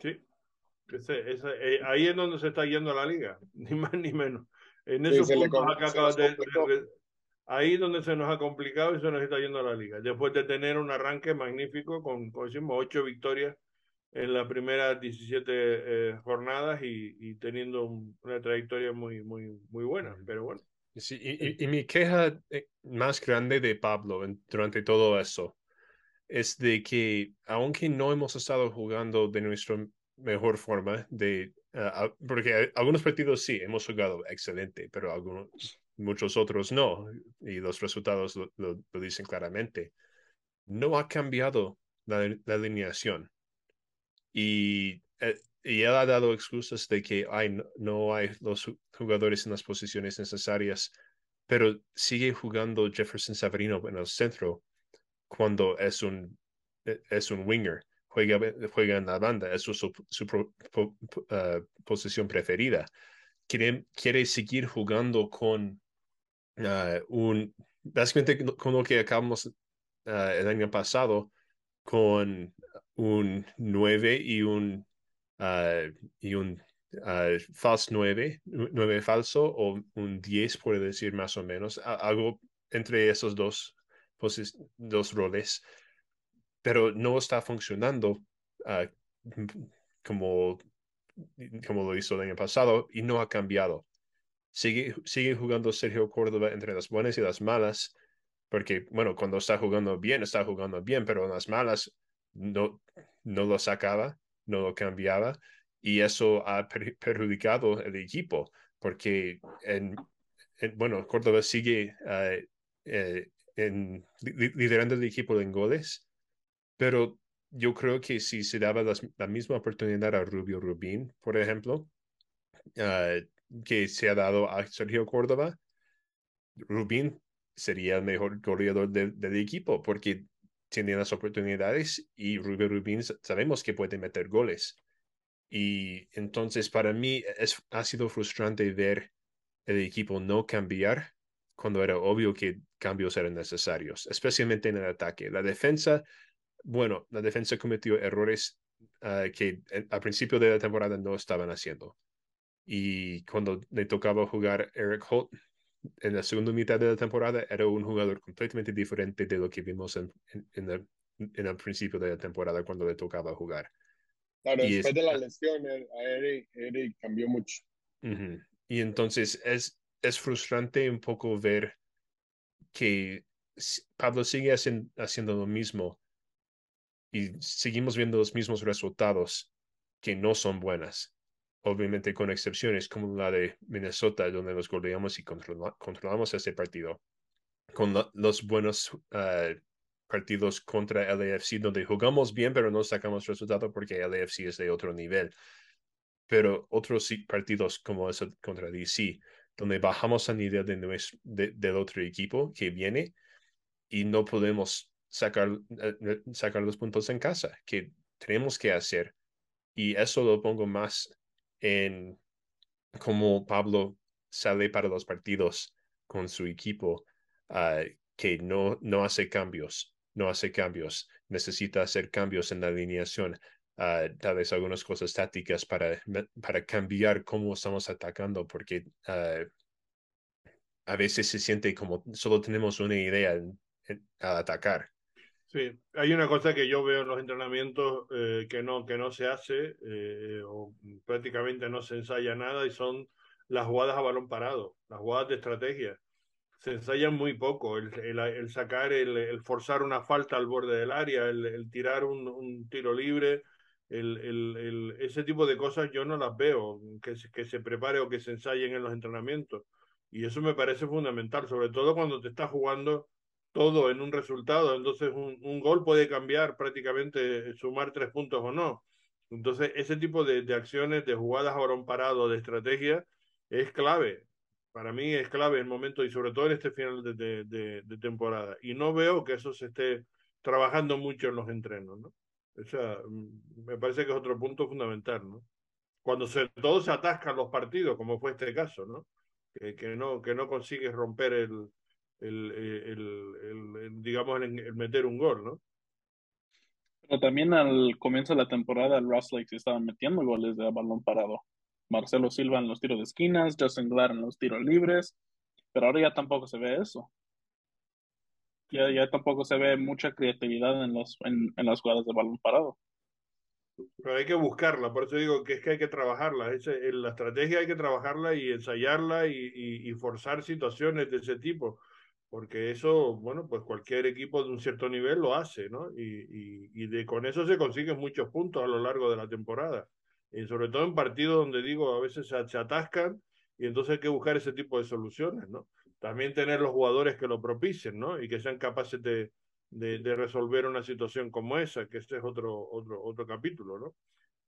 Sí, ese, ese, eh, ahí es donde se está yendo la liga, ni más ni menos. En esos sí, puntos acá acabas de, de, ahí donde se nos ha complicado y se nos está yendo la liga. Después de tener un arranque magnífico con, como decimos, ocho victorias en las primeras 17 eh, jornadas y, y teniendo un, una trayectoria muy, muy, muy buena. Pero bueno. Sí, y, y, mi queja eh, más grande de Pablo durante todo eso es de que aunque no hemos estado jugando de nuestro mejor forma de, uh, porque algunos partidos sí hemos jugado excelente, pero algunos, muchos otros no, y los resultados lo, lo, lo dicen claramente. No ha cambiado la, la alineación. Y, eh, y, él ha dado excusas de que hay, no, hay los jugadores en las posiciones necesarias, pero sigue jugando Jefferson Savarino en el centro cuando es un, e, es un winger juega, juega en la banda, es su, su pro, po, uh, posición preferida. Quiere, quiere seguir jugando con uh, un, básicamente con lo que acabamos uh, el año pasado, con un 9 y un, y un false 9, 9 falso o un 10, puede decir más o menos, algo entre esos dos, dos roles pero no está funcionando como, como lo hizo el año pasado y no ha cambiado. Sigue, sigue jugando Sergio Córdoba entre las buenas y las malas, porque, bueno, cuando está jugando bien, está jugando bien, pero en las malas no, no lo sacaba, no lo cambiaba, y eso ha per perjudicado el equipo, porque, en, en, bueno, Córdoba sigue uh, eh, liderando el equipo en goles, pero yo creo que si se daba la misma oportunidad a Rubio Rubín, por ejemplo, uh, que se ha dado a Sergio Córdoba, Rubín sería el mejor goleador del equipo porque tiene las oportunidades y Rubén Rubín sabemos que puede meter goles. Y entonces para mí es, ha sido frustrante ver el equipo no cambiar cuando era obvio que cambios eran necesarios, especialmente en el ataque. La defensa, bueno, la defensa cometió errores uh, que al principio de la temporada no estaban haciendo. Y cuando le tocaba jugar Eric Holt en la segunda mitad de la temporada, era un jugador completamente diferente de lo que vimos en, en, en, el, en el, principio de la temporada cuando le tocaba jugar. Claro, y después es, de la lesión, a Eric, Eric cambió mucho. Uh -huh. Y entonces es, es frustrante un poco ver que Pablo sigue haciendo, haciendo lo mismo y seguimos viendo los mismos resultados que no son buenas. Obviamente con excepciones como la de Minnesota, donde los goleamos y controla, controlamos ese partido. Con los buenos uh, partidos contra LAFC, donde jugamos bien, pero no sacamos resultado porque LAFC es de otro nivel. Pero otros partidos como eso contra DC, donde bajamos a nivel de de, del otro equipo que viene y no podemos sacar, uh, sacar los puntos en casa, que tenemos que hacer. Y eso lo pongo más en cómo Pablo sale para los partidos con su equipo, uh, que no, no hace cambios, no hace cambios, necesita hacer cambios en la alineación, uh, tal vez algunas cosas tácticas para, para cambiar cómo estamos atacando, porque uh, a veces se siente como solo tenemos una idea en, en, a atacar. Sí, hay una cosa que yo veo en los entrenamientos eh, que, no, que no se hace eh, o prácticamente no se ensaya nada y son las jugadas a balón parado, las jugadas de estrategia. Se ensayan muy poco, el, el, el sacar, el, el, forzar una falta al borde del área, el, tirar un, un, tiro libre, ese tipo de cosas yo no las veo, que se, que se prepare o que se ensayen en los entrenamientos. Y eso me parece fundamental, sobre todo cuando te estás jugando todo en un resultado, entonces un, un, gol puede cambiar prácticamente, sumar tres puntos o no. Entonces ese tipo de, de acciones, de jugadas a balón parado, de estrategia, es clave. Para mí es clave el momento y sobre todo en este final de, de, de, de temporada. Y no veo que eso se esté trabajando mucho en los entrenos, ¿no? O sea, me parece que es otro punto fundamental, ¿no? Cuando se, todos se atascan los partidos, como fue este caso, ¿no? Que, que no, que no consigues romper el, el, el, el, digamos, el, meter un gol, ¿no? Pero también al comienzo de la temporada el Ross Lake se estaban metiendo goles de balón parado. Marcelo Silva en los tiros de esquinas, Justin Glad en los tiros libres, pero ahora ya tampoco se ve eso. Ya, ya tampoco se ve mucha creatividad en, los, en, en las jugadas de balón parado. Pero hay que buscarla, por eso digo que es que hay que trabajarla. Es, la estrategia hay que trabajarla y ensayarla y, y, y forzar situaciones de ese tipo porque eso, bueno, pues cualquier equipo de un cierto nivel lo hace, ¿no? Y, y, y de, con eso se consiguen muchos puntos a lo largo de la temporada. Y sobre todo en partidos donde digo, a veces se, se, atascan y entonces hay que buscar ese tipo de soluciones, ¿no? También tener los jugadores que lo propicien, ¿no? Y que sean capaces de, de, de resolver una situación como esa, que este es otro, otro, otro capítulo, ¿no?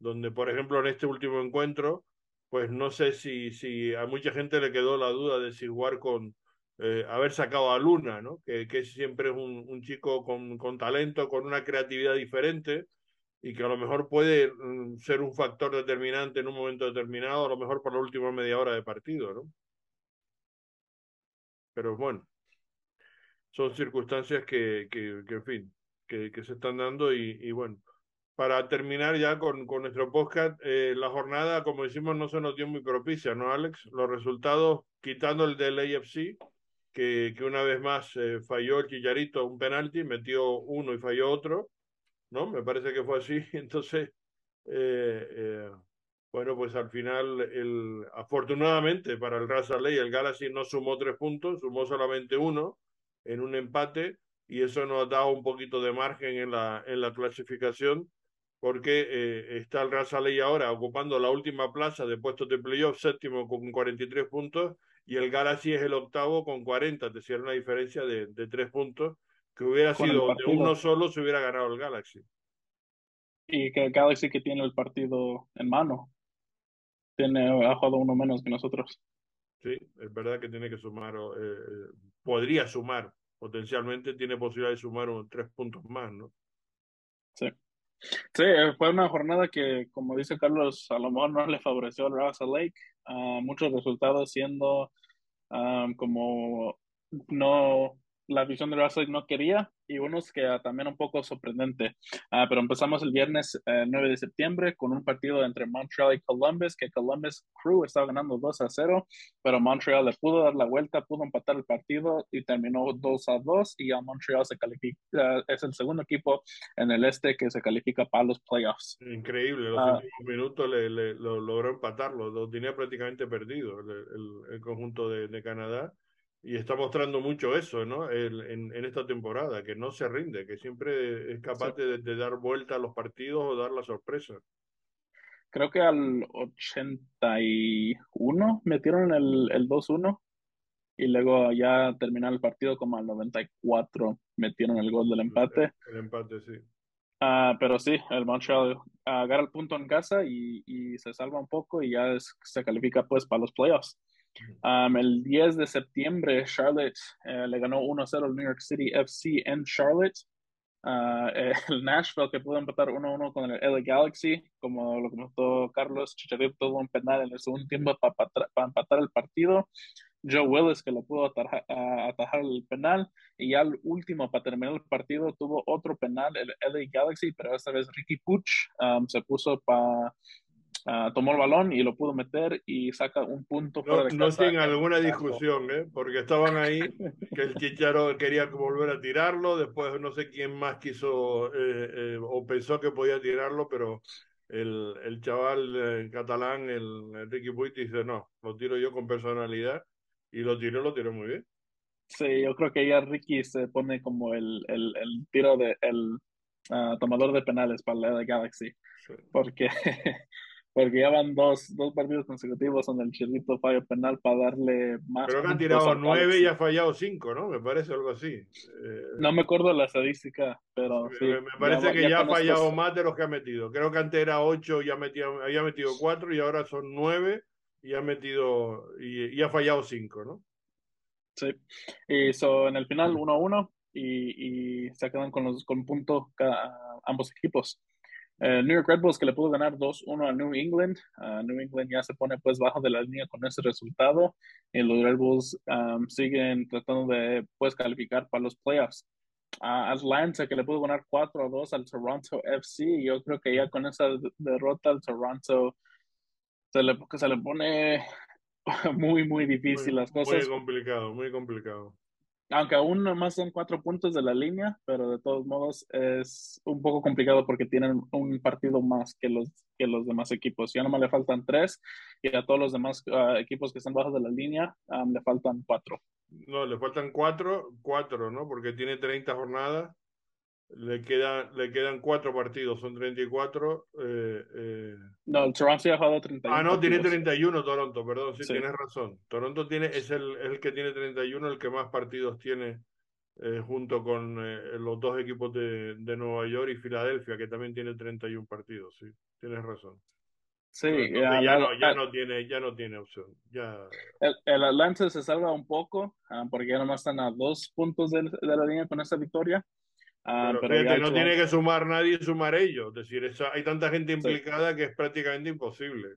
Donde, por ejemplo, en este último encuentro, pues no sé si, si a mucha gente le quedó la duda de si jugar con eh, haber sacado a Luna, ¿no? que, que siempre es un, chico con, con, talento, con una creatividad diferente y que a lo mejor puede um, ser un factor determinante en un momento determinado, a lo mejor por la última media hora de partido. ¿no? Pero bueno, son circunstancias que, que, que en fin, que, que, se están dando y, y bueno. Para terminar ya con, con nuestro podcast, eh, la jornada, como decimos, no se nos dio muy propicia, ¿no, Alex? Los resultados, quitando el del AFC, que, que una vez más eh, falló el Chillarito un penalti, metió uno y falló otro, ¿no? Me parece que fue así. Entonces, eh, eh, bueno, pues al final, el, afortunadamente para el Raza Ley, el Galaxy no sumó tres puntos, sumó solamente uno en un empate y eso nos ha dado un poquito de margen en la, en la clasificación porque eh, está el Raza Ley ahora ocupando la última plaza de puestos de playoff, séptimo con 43 puntos y el Galaxy es el octavo con 40, te cierra una diferencia de, de tres puntos, que hubiera con sido de uno solo se hubiera ganado el Galaxy. Y que el Galaxy que tiene el partido en mano. tiene, ha jugado uno menos que nosotros. Sí, es verdad que tiene que sumar, eh, podría sumar, potencialmente tiene posibilidad de sumar un, tres puntos más, ¿no? Sí. Sí, fue una jornada que, como dice Carlos, a lo mejor no le favoreció al Russell Lake. Uh, muchos resultados siendo um, como no la visión de Russell no quería y unos que también un poco sorprendente. Uh, pero empezamos el viernes 9 eh, de septiembre con un partido entre Montreal y Columbus, que Columbus Crew estaba ganando 2 a 0, pero Montreal le pudo dar la vuelta, pudo empatar el partido y terminó 2 a 2 y a Montreal se califica, uh, es el segundo equipo en el este que se califica para los playoffs. Increíble, los últimos minutos le, le, lo logró empatarlo, lo tenía prácticamente perdido el, el, el conjunto de, de Canadá y está mostrando mucho eso, ¿no? El, en, en, esta temporada, que no se rinde, que siempre es capaz sí. de, de, dar vuelta a los partidos o dar la sorpresa. Creo que al 81 metieron el, el 2-1 y luego ya terminó el partido como al 94 metieron el gol del empate. El, el empate, sí. Uh, pero sí, el Montreal agarra el punto en casa y, y se salva un poco y ya es, se califica pues para los playoffs. Um, el 10 de septiembre, Charlotte eh, le ganó 1-0 al New York City FC en Charlotte. Uh, el Nashville que pudo empatar 1-1 con el LA Galaxy, como lo comentó Carlos, Chicharito tuvo un penal en el segundo tiempo para pa, pa empatar el partido. Joe Willis que lo pudo atajar, atajar, el penal y ya el último para terminar el partido tuvo otro penal el LA Galaxy pero esta vez Ricky Puch um, se puso para Uh, tomó el balón y lo pudo meter y saca un punto no, de No sin alguna discusión, ¿eh? porque estaban ahí, que el Chicharo quería volver a tirarlo, después no sé quién más quiso eh, eh, o pensó que podía tirarlo, pero el, el chaval eh, catalán, el, Ricky Puig, dice, no, lo tiro yo con personalidad y lo tiró, lo tiró muy bien. Sí, yo creo que ya Ricky se pone como el, el, el tiro de el uh, tomador de penales para la Galaxy, sí. porque porque ya van dos, dos partidos consecutivos donde el Chirrito falla penal para darle más. Creo que han tirado nueve y ha fallado cinco, ¿no? Me parece algo así. Eh, no me acuerdo la estadística, pero sí. Me, parece ya, que ya, ya ha fallado estos... más de los que ha metido. Creo que antes era ocho y ha metido, había metido cuatro y ahora son nueve y ha metido y, y ha fallado cinco, ¿no? Sí. Y so, en el final 1-1 y, y se quedan con los con punto cada, ambos equipos. Uh, New York Red Bulls que le pudo ganar 2-1 a New England. Uh, New England ya se pone pues bajo de la línea con ese resultado y los Red Bulls um, siguen tratando de pues calificar para los playoffs. Uh, Atlanta que le pudo ganar 4-2 al Toronto FC. Yo creo que ya con esa derrota al Toronto se le, se le pone muy, muy difícil muy, las cosas. Muy complicado, muy complicado aunque aún nomás son cuatro puntos de la línea, pero de todos modos es un poco complicado porque tienen un partido más que los, que los demás equipos. Ya nomás le faltan tres y a todos los demás uh, equipos que están bajo de la línea um, le faltan cuatro. No, le faltan cuatro, cuatro, ¿no? Porque tiene 30 jornadas, le, queda, le quedan cuatro partidos, son 34. Eh, eh... No, el Toronto ha jugado 31. Ah, no, partidos. tiene 31 Toronto, perdón, sí, sí, tienes razón. Toronto tiene, es, el, el que tiene 31, el que más partidos tiene eh, junto con eh, los dos equipos de, de, Nueva York y Filadelfia, que también tiene 31 partidos, sí, tienes razón. Sí, ya, ya, no, ya, no tiene, ya no tiene opción. Ya... El, el Atlanta se salva un poco, uh, porque ya nomás están a dos puntos de, de la línea con esa victoria. Ah, pero, pero fíjate, no tiene que sumar nadie, sumar ellos. Es decir, esa, hay tanta gente implicada sí. que es prácticamente imposible.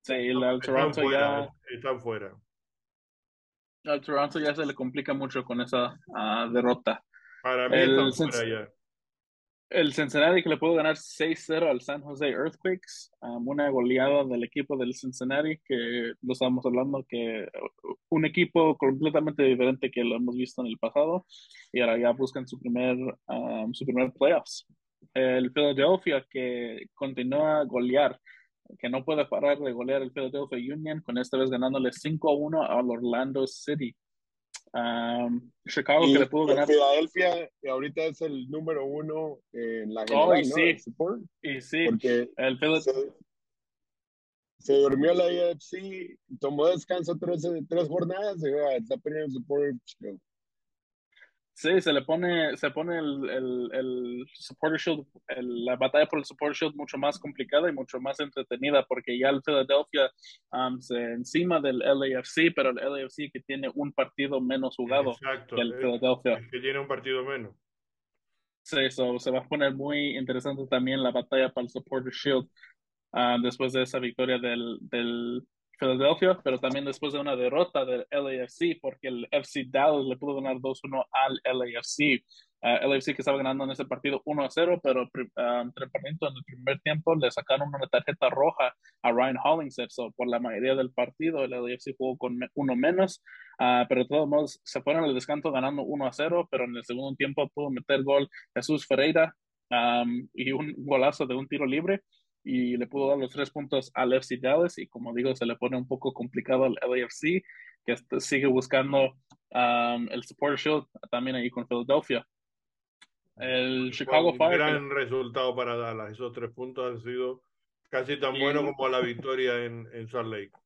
Sí, el, el Toronto están fuera, ya. Están fuera. Al Toronto ya se le complica mucho con esa uh, derrota. Para mí el, están fuera ya. El Cincinnati que le pudo ganar 6-0 al San Jose Earthquakes, um, una goleada del equipo del Cincinnati que lo estábamos hablando que un equipo completamente diferente que lo hemos visto en el pasado y ahora ya buscan su primer um, su primer playoffs. El Philadelphia que continúa a golear, que no puede parar de golear el Philadelphia Union, con esta vez ganándole 5-1 al Orlando City. Um, Chicago y, que le pudo ganar. Filadelfia, ahorita es el número uno en la general, oh, y sí. ¿no? Support, y sí, porque el Philadelphia. Se, se, durmió la IFC, tomó descanso tres, tres jornadas y está perdiendo support Chicago. Sí, se le pone, se pone el, el, el Supporter Shield, la batalla por el Supporter Shield mucho más complicada y mucho más entretenida porque ya el Philadelphia um, se encima del LAFC, pero el LAFC que tiene un partido menos jugado que el Philadelphia. que tiene un partido menos. Sí, eso se va a poner muy interesante también la batalla para el Supporter Shield uh, después de esa victoria del, del Philadelphia, pero también después de una derrota del LAFC, porque el FC Dallas le pudo ganar 2-1 al LAFC. Uh, LAFC que estaba ganando en ese partido 1-0, pero uh, en el primer tiempo le sacaron una tarjeta roja a Ryan Hollingshead. So, por la mayoría del partido, el LAFC jugó con uno menos, uh, pero de todos modos se fueron al descanso ganando 1-0, pero en el segundo tiempo pudo meter gol Jesús Ferreira um, y un golazo de un tiro libre y le pudo dar los tres puntos al FC Dallas y como digo, se le pone un poco complicado al LAFC, que sigue buscando um, el Support Shield también ahí con Philadelphia. El Chicago un Fire. gran resultado para Dallas. Esos tres puntos han sido casi tan buenos como la victoria en, en Salt Lake.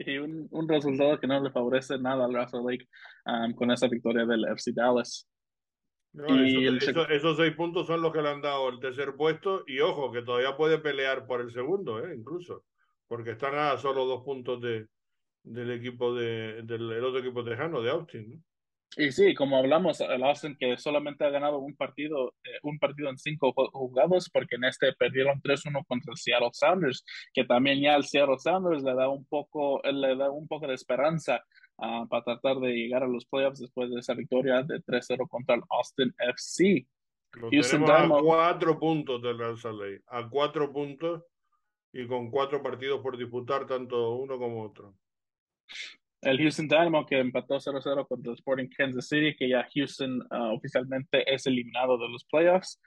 Y un, un, resultado que no le favorece nada al Salt Lake um, con esa victoria del FC Dallas esos seis puntos son los que le han dado el tercer puesto y ojo que todavía puede pelear por el segundo, ¿eh? incluso, porque están a solo dos puntos de, del equipo de, del otro equipo tejano, de Austin. Y sí, como hablamos, el Austin que solamente ha ganado un partido, eh, un partido en cinco jugados, porque en este perdieron 3-1 contra el Seattle Sounders, que también ya el Seattle Sounders le da un poco, le da un poco de esperanza uh, para tratar de llegar a los playoffs después de esa victoria de 3-0 contra el Austin FC. Houston tenemos a cuatro puntos del Real Salt Lake, a cuatro puntos y con cuatro partidos por disputar, tanto uno como otro. El Houston Dynamo que empató 0-0 contra el Sporting Kansas City, que ya Houston uh, oficialmente es eliminado de los playoffs.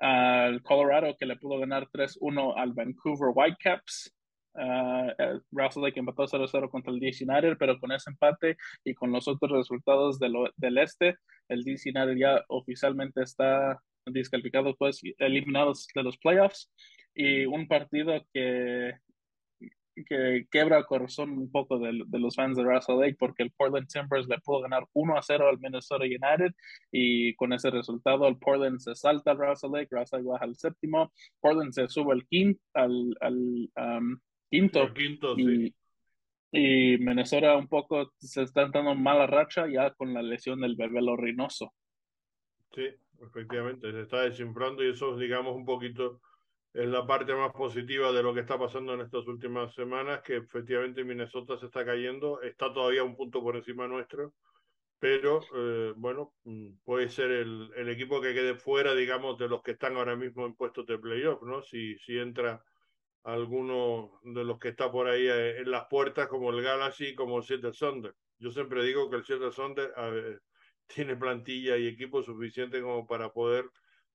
Uh, el Colorado que le pudo ganar 3-1 al Vancouver Whitecaps. Uh, Russell empató 0-0 contra el DC United, pero con ese empate y con los otros resultados del, del este, el DC United ya oficialmente está descalificado, pues eliminado de los playoffs. Y un partido que, que quebra el corazón un poco de, de, los fans de Russell Lake porque el Portland Timbers le pudo ganar 1 0 al Minnesota United y con ese resultado el Portland se salta al Russell Lake, Russell baja al séptimo, Portland se sube al quinto, al, al um, quinto. y, y, Minnesota un poco se está dando mala racha ya con la lesión del bebé Reynoso. Sí, efectivamente, se está desinflando y eso, digamos, un poquito es la parte más positiva de lo que está pasando en estas últimas semanas, que efectivamente Minnesota se está cayendo, está todavía un punto por encima nuestro, pero eh, bueno, mm, puede ser el, el, equipo que quede fuera, digamos, de los que están ahora mismo en puestos de playoff, ¿no? Si, si entra alguno de los que está por ahí eh, en las puertas, como el Galaxy, como el Seattle Sonder. Yo siempre digo que el Seattle Sonder tiene plantilla y equipo suficiente como para poder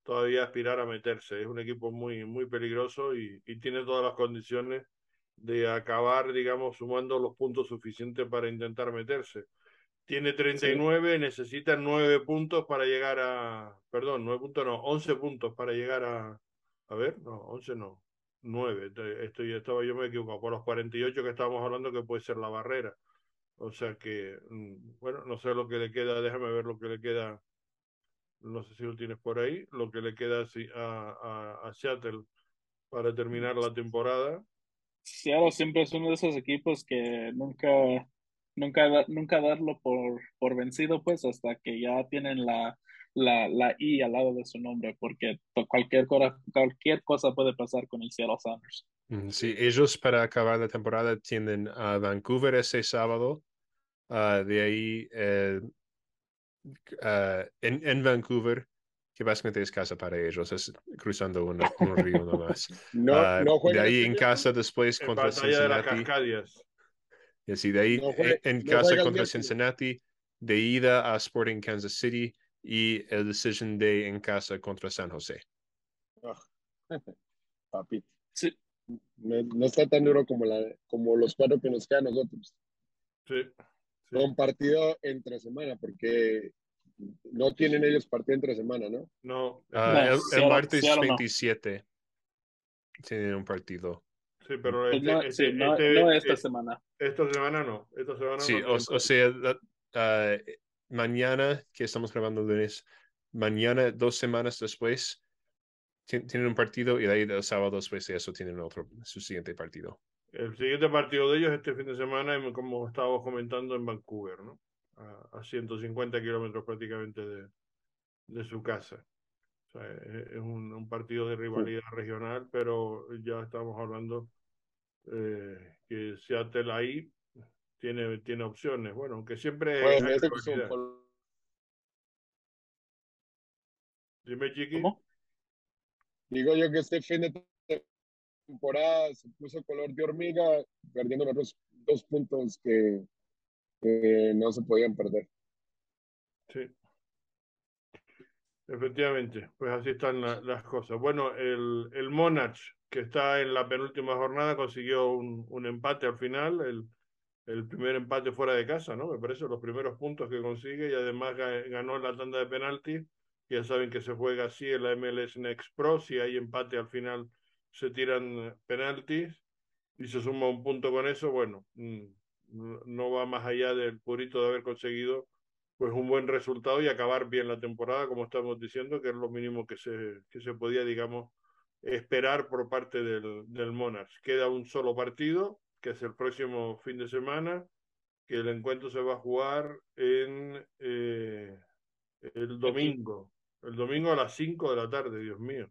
todavía aspirar a meterse. Es un equipo muy, muy peligroso y, y tiene todas las condiciones de acabar, digamos, sumando los puntos suficientes para intentar meterse. Tiene 39, sí. necesita 9 puntos para llegar a, perdón, 9 puntos no, 11 puntos para llegar a, a ver, no, 11 no, 9, estoy, estaba yo me equivoco, por los 48 que estábamos hablando que puede ser la barrera. O sea que, mm, bueno, no sé lo que le queda, déjame ver lo que le queda, no sé si lo tienes por ahí, lo que le queda a, a, a Seattle para terminar la temporada. Seattle siempre es uno de esos equipos que nunca, nunca, nunca darlo por, por vencido, pues hasta que ya tienen la, la, la I al lado de su nombre, porque cualquier cosa, cualquier cosa puede pasar con el Seattle Sounders. Mm, sí, ellos para acabar la temporada tienen a Vancouver ese sábado, uh, de ahí uh, en, en, Vancouver, que básicamente es casa para ellos, es cruzando un, un río nomás. no, uh, no de ahí en casa después contra Cincinnati. De y así, de ahí no juega, en, en casa contra Cincinnati, de ida a Sporting Kansas City, y el Decision Day en casa contra San José. Oh. Papi. Sí. No, no, está tan duro como, la, como los cuatro que nos quedan a nosotros. Sí. sí. Con partido entre semana, porque no tienen ellos partido entre semana, ¿no? No. Uh, el, el, martes sí, 27 no. tienen un partido. Sí, pero este, no, este, sí, no, este, no esta semana. Esta semana no. Esta semana sí, no o, o, sea, uh, mañana, que estamos grabando lunes, mañana, dos semanas después, tienen un partido y de ahí el sábado después de eso tienen otro, su siguiente partido. El siguiente partido de ellos este fin de semana, como estábamos comentando, en Vancouver, ¿no? A, a 150 kilómetros prácticamente de, de su casa. O sea, es, un, un, partido de rivalidad regional, pero ya estamos hablando eh, que Seattle ahí tiene, tiene opciones. Bueno, aunque siempre bueno, hay son... Dime, Chiqui. ¿Cómo? Digo yo que este fin de temporada se puso color de hormiga, perdiendo los dos puntos que, que no se podían perder. Sí. Efectivamente, pues así están la, las cosas. Bueno, el, el Monarch, que está en la penúltima jornada, consiguió un, un empate al final, el, el, primer empate fuera de casa, ¿no? Me parece los primeros puntos que consigue y además ganó la tanda de penaltis. Ya saben que se juega así en la MLS Next Pro, si hay empate al final se tiran penaltis y se suma un punto con eso, bueno, mm, no va más allá del purito de haber conseguido pues un buen resultado y acabar bien la temporada, como estamos diciendo, que es lo mínimo que se, que se podía, digamos, esperar por parte del, del Monarchs. Queda un solo partido, que es el próximo fin de semana, que el encuentro se va a jugar en eh, el domingo, el domingo a las 5 de la tarde, Dios mío.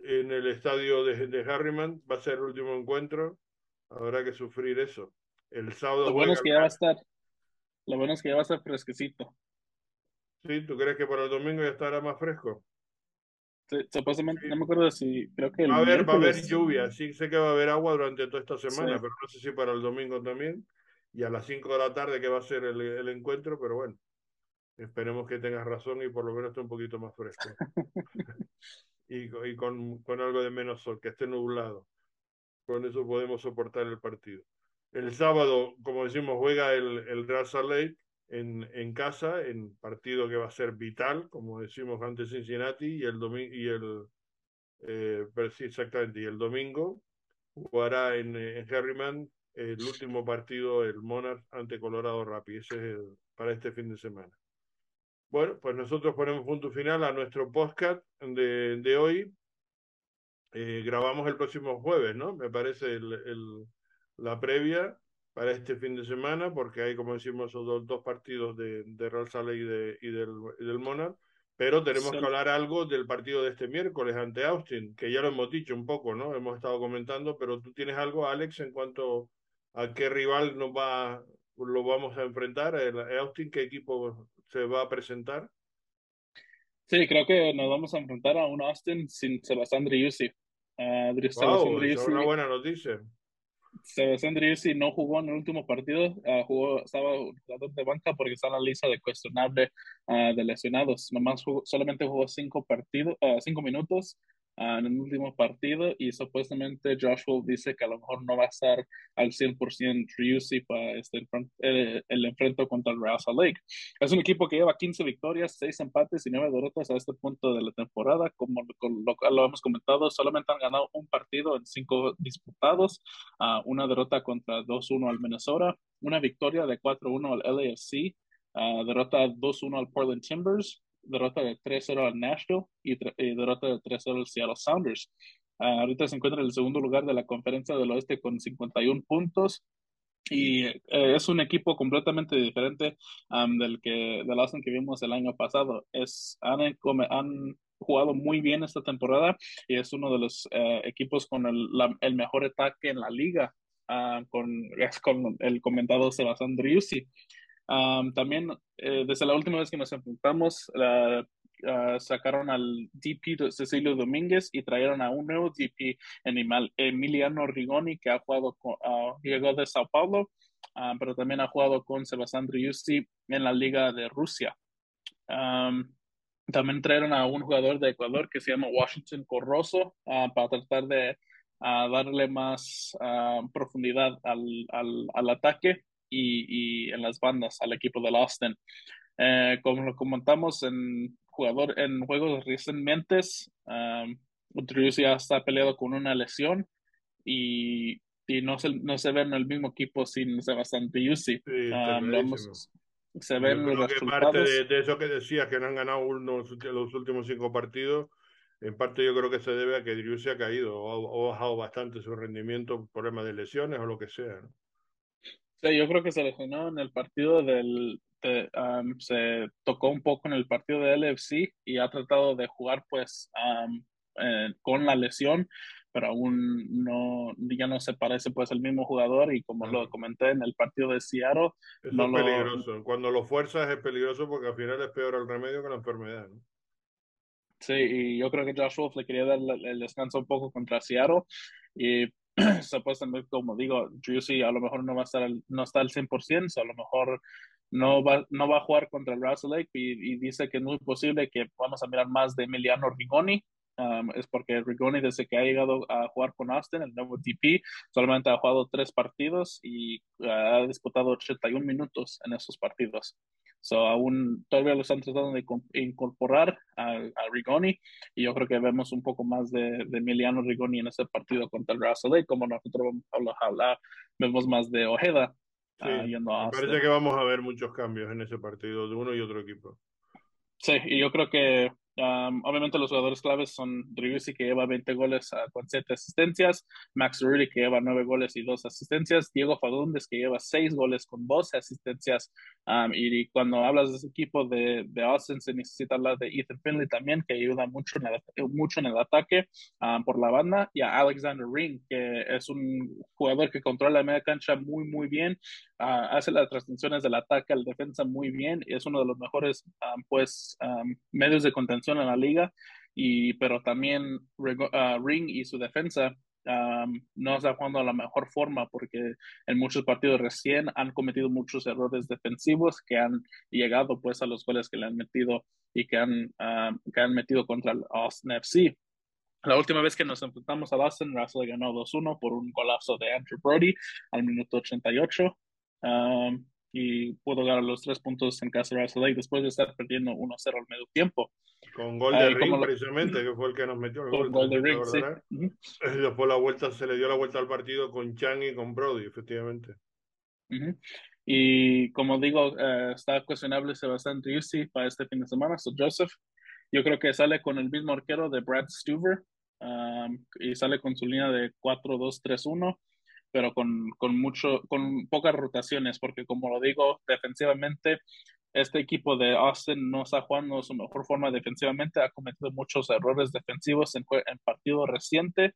En el estadio de, de Harriman va a ser el último encuentro, habrá que sufrir eso. El sábado. Lo bueno es que ya va a estar lo bueno es que ya va a estar fresquecito. Sí, ¿tú crees que para el domingo ya estará más fresco? Supuestamente, no me acuerdo si, creo que... va, a haber, va a haber lluvia, sí sé que va a haber agua durante toda esta semana, sí. pero no sé si para el domingo también. Y a las 5 de la tarde que va a ser el, el, encuentro, pero bueno, esperemos que tengas razón y por lo menos esté un poquito más fresco. y, y con, con algo de menos sol, que esté nublado. Con eso podemos soportar el partido. El sábado, como decimos, juega el, el Salt Lake en, en casa, en partido que va a ser vital, como decimos antes Cincinnati, y el domingo, y el, eh, exactamente, y el domingo jugará en, en Harriman el último partido, el Monarch ante Colorado Rapids, ese es el, para este fin de semana. Bueno, pues nosotros ponemos punto final a nuestro podcast de, de hoy. Eh, grabamos el próximo jueves, ¿no? Me parece el, el la previa para este fin de semana, porque hay, como decimos, esos dos, dos partidos de, de Real Sale y, de, y del, y del Monarch, pero tenemos sí. que hablar algo del partido de este miércoles ante Austin, que ya lo hemos dicho un poco, ¿no? Hemos estado comentando, pero tú tienes algo, Alex, en cuanto a qué rival nos va, lo vamos a enfrentar, el Austin, qué equipo se va a presentar. Sí, creo que nos vamos a enfrentar a un Austin sin Sebastián Driussi. Uh, wow, es una buena noticia. Sebastián Driussi no jugó en el último partido, uh, jugó, estaba jugador de banca porque está en la lista de cuestionable uh, de lesionados. Nomás jugó, solamente jugó cinco partidos, uh, cinco minutos en el último partido y supuestamente Joshua dice que a lo mejor no va a estar al 100% Driussi para este, el, el enfrento contra el Real Salt Lake. Es un equipo que lleva 15 victorias, 6 empates y 9 derrotas a este punto de la temporada. Como lo, lo hemos comentado, solamente han ganado un partido en 5 disputados, uh, una derrota contra 2-1 al Minnesota, una victoria de 4-1 al LAFC, uh, derrota 2-1 al Portland Timbers, derrota de 3-0 al Nashville y, y derrota de 3-0 al Seattle Sounders. Uh, ahorita se encuentra en el segundo lugar de la conferencia del oeste con 51 puntos y eh, es un equipo completamente diferente um, del que del Austin que vimos el año pasado. Es, han, han jugado muy bien esta temporada y es uno de los uh, equipos con el, la, el, mejor ataque en la liga, uh, con, con el comentado Sebastián Driussi. Um, también, eh, desde la última vez que nos enfrentamos, uh, sacaron al DP Cecilio Domínguez y trajeron a un nuevo DP, Emiliano Rigoni, que ha jugado con, uh, llegó de Sao Paulo, pero también ha jugado con Sebastián Driussi en la Liga de Rusia. Um, también trajeron a un jugador de Ecuador que se llama Washington Corroso para tratar de darle más profundidad al, al, al ataque y, y, en las bandas al equipo del Austin. Eh, como lo comentamos en jugador en juegos recientes, um, ya está peleado con una lesión y, y no, se, no se ve en el mismo equipo sin Sebastián Driussi. Sí, um, lo, hemos, se ven los resultados. Parte de, eso que decías, que no han ganado uno, los últimos cinco partidos, en parte yo creo que se debe a que Drew se ha caído o ha bajado bastante su rendimiento, problemas de lesiones o lo que sea. Sí, yo creo que se lesionó en el partido del, se tocó un poco en el partido de LFC y ha tratado de jugar pues eh, con la lesión, pero aún no, ya no se parece pues el mismo jugador y como lo comenté en el partido de Seattle. no es peligroso, cuando lo fuerzas es peligroso porque al final es peor el remedio que la enfermedad. Sí, y yo creo que Josh Wolf le quería dar el descanso un poco contra Seattle y supuestamente, como digo, Juicy a lo mejor no va a estar no está al 100%, a lo mejor no va, no va a jugar contra el Russell Lake y, dice que es muy posible que vamos a mirar más de Emiliano Rigoni. Um, es porque Rigoni desde que ha llegado a jugar con Austin, el nuevo DP, solamente ha jugado tres partidos y ha disputado 81 minutos en esos partidos. So, aún todavía lo están tratando de incorporar a, Rigoni y yo creo que vemos un poco más de, de Emiliano Rigoni en ese partido contra el Russell Lake, como nosotros vamos a hablar, vemos más de Ojeda Sí, ah, parece que vamos a ver muchos cambios en ese partido de uno y otro equipo. Sí, y yo creo que obviamente los jugadores claves son Driussi que lleva 20 goles uh, con 7 asistencias, Max Rudy que lleva 9 goles y 2 asistencias, Diego Fagundes que lleva 6 goles con 12 asistencias y cuando hablas de ese equipo de, de, Austin se necesita hablar de Ethan Finley también que ayuda mucho en el, mucho en el ataque por la banda y a Alexander Ring que es un jugador que controla la media cancha muy muy bien, uh, hace las transmisiones del ataque al defensa muy bien y es uno de los mejores pues medios de contención en la liga, y, pero también uh, Ring y su defensa um, no está jugando a la mejor forma porque en muchos partidos recién han cometido muchos errores defensivos que han llegado pues a los goles que le han metido y que han, um, que han metido contra el Austin FC. La última vez que nos enfrentamos a Austin, Russell ganó 2-1 por un golazo de Andrew Brody al minuto 88. Um, y pudo ganar los tres puntos en casa de Lake después de estar perdiendo 1-0 al medio tiempo. Con gol de Ring, precisamente, que fue el que nos metió el con gol. de Ring, sí. Después la vuelta, se le dio la vuelta al partido con Chang y con Brody, efectivamente. Y como digo, eh, está cuestionable Sebastián Triusi para este fin de semana, so Joseph. Yo creo que sale con el mismo arquero de Brad Stuver um, y sale con su línea de 4-2-3-1 pero con, con, mucho, con pocas rotaciones, porque como lo digo, defensivamente, este equipo de Austin no está jugando su mejor forma defensivamente, ha cometido muchos errores defensivos en, en partido reciente,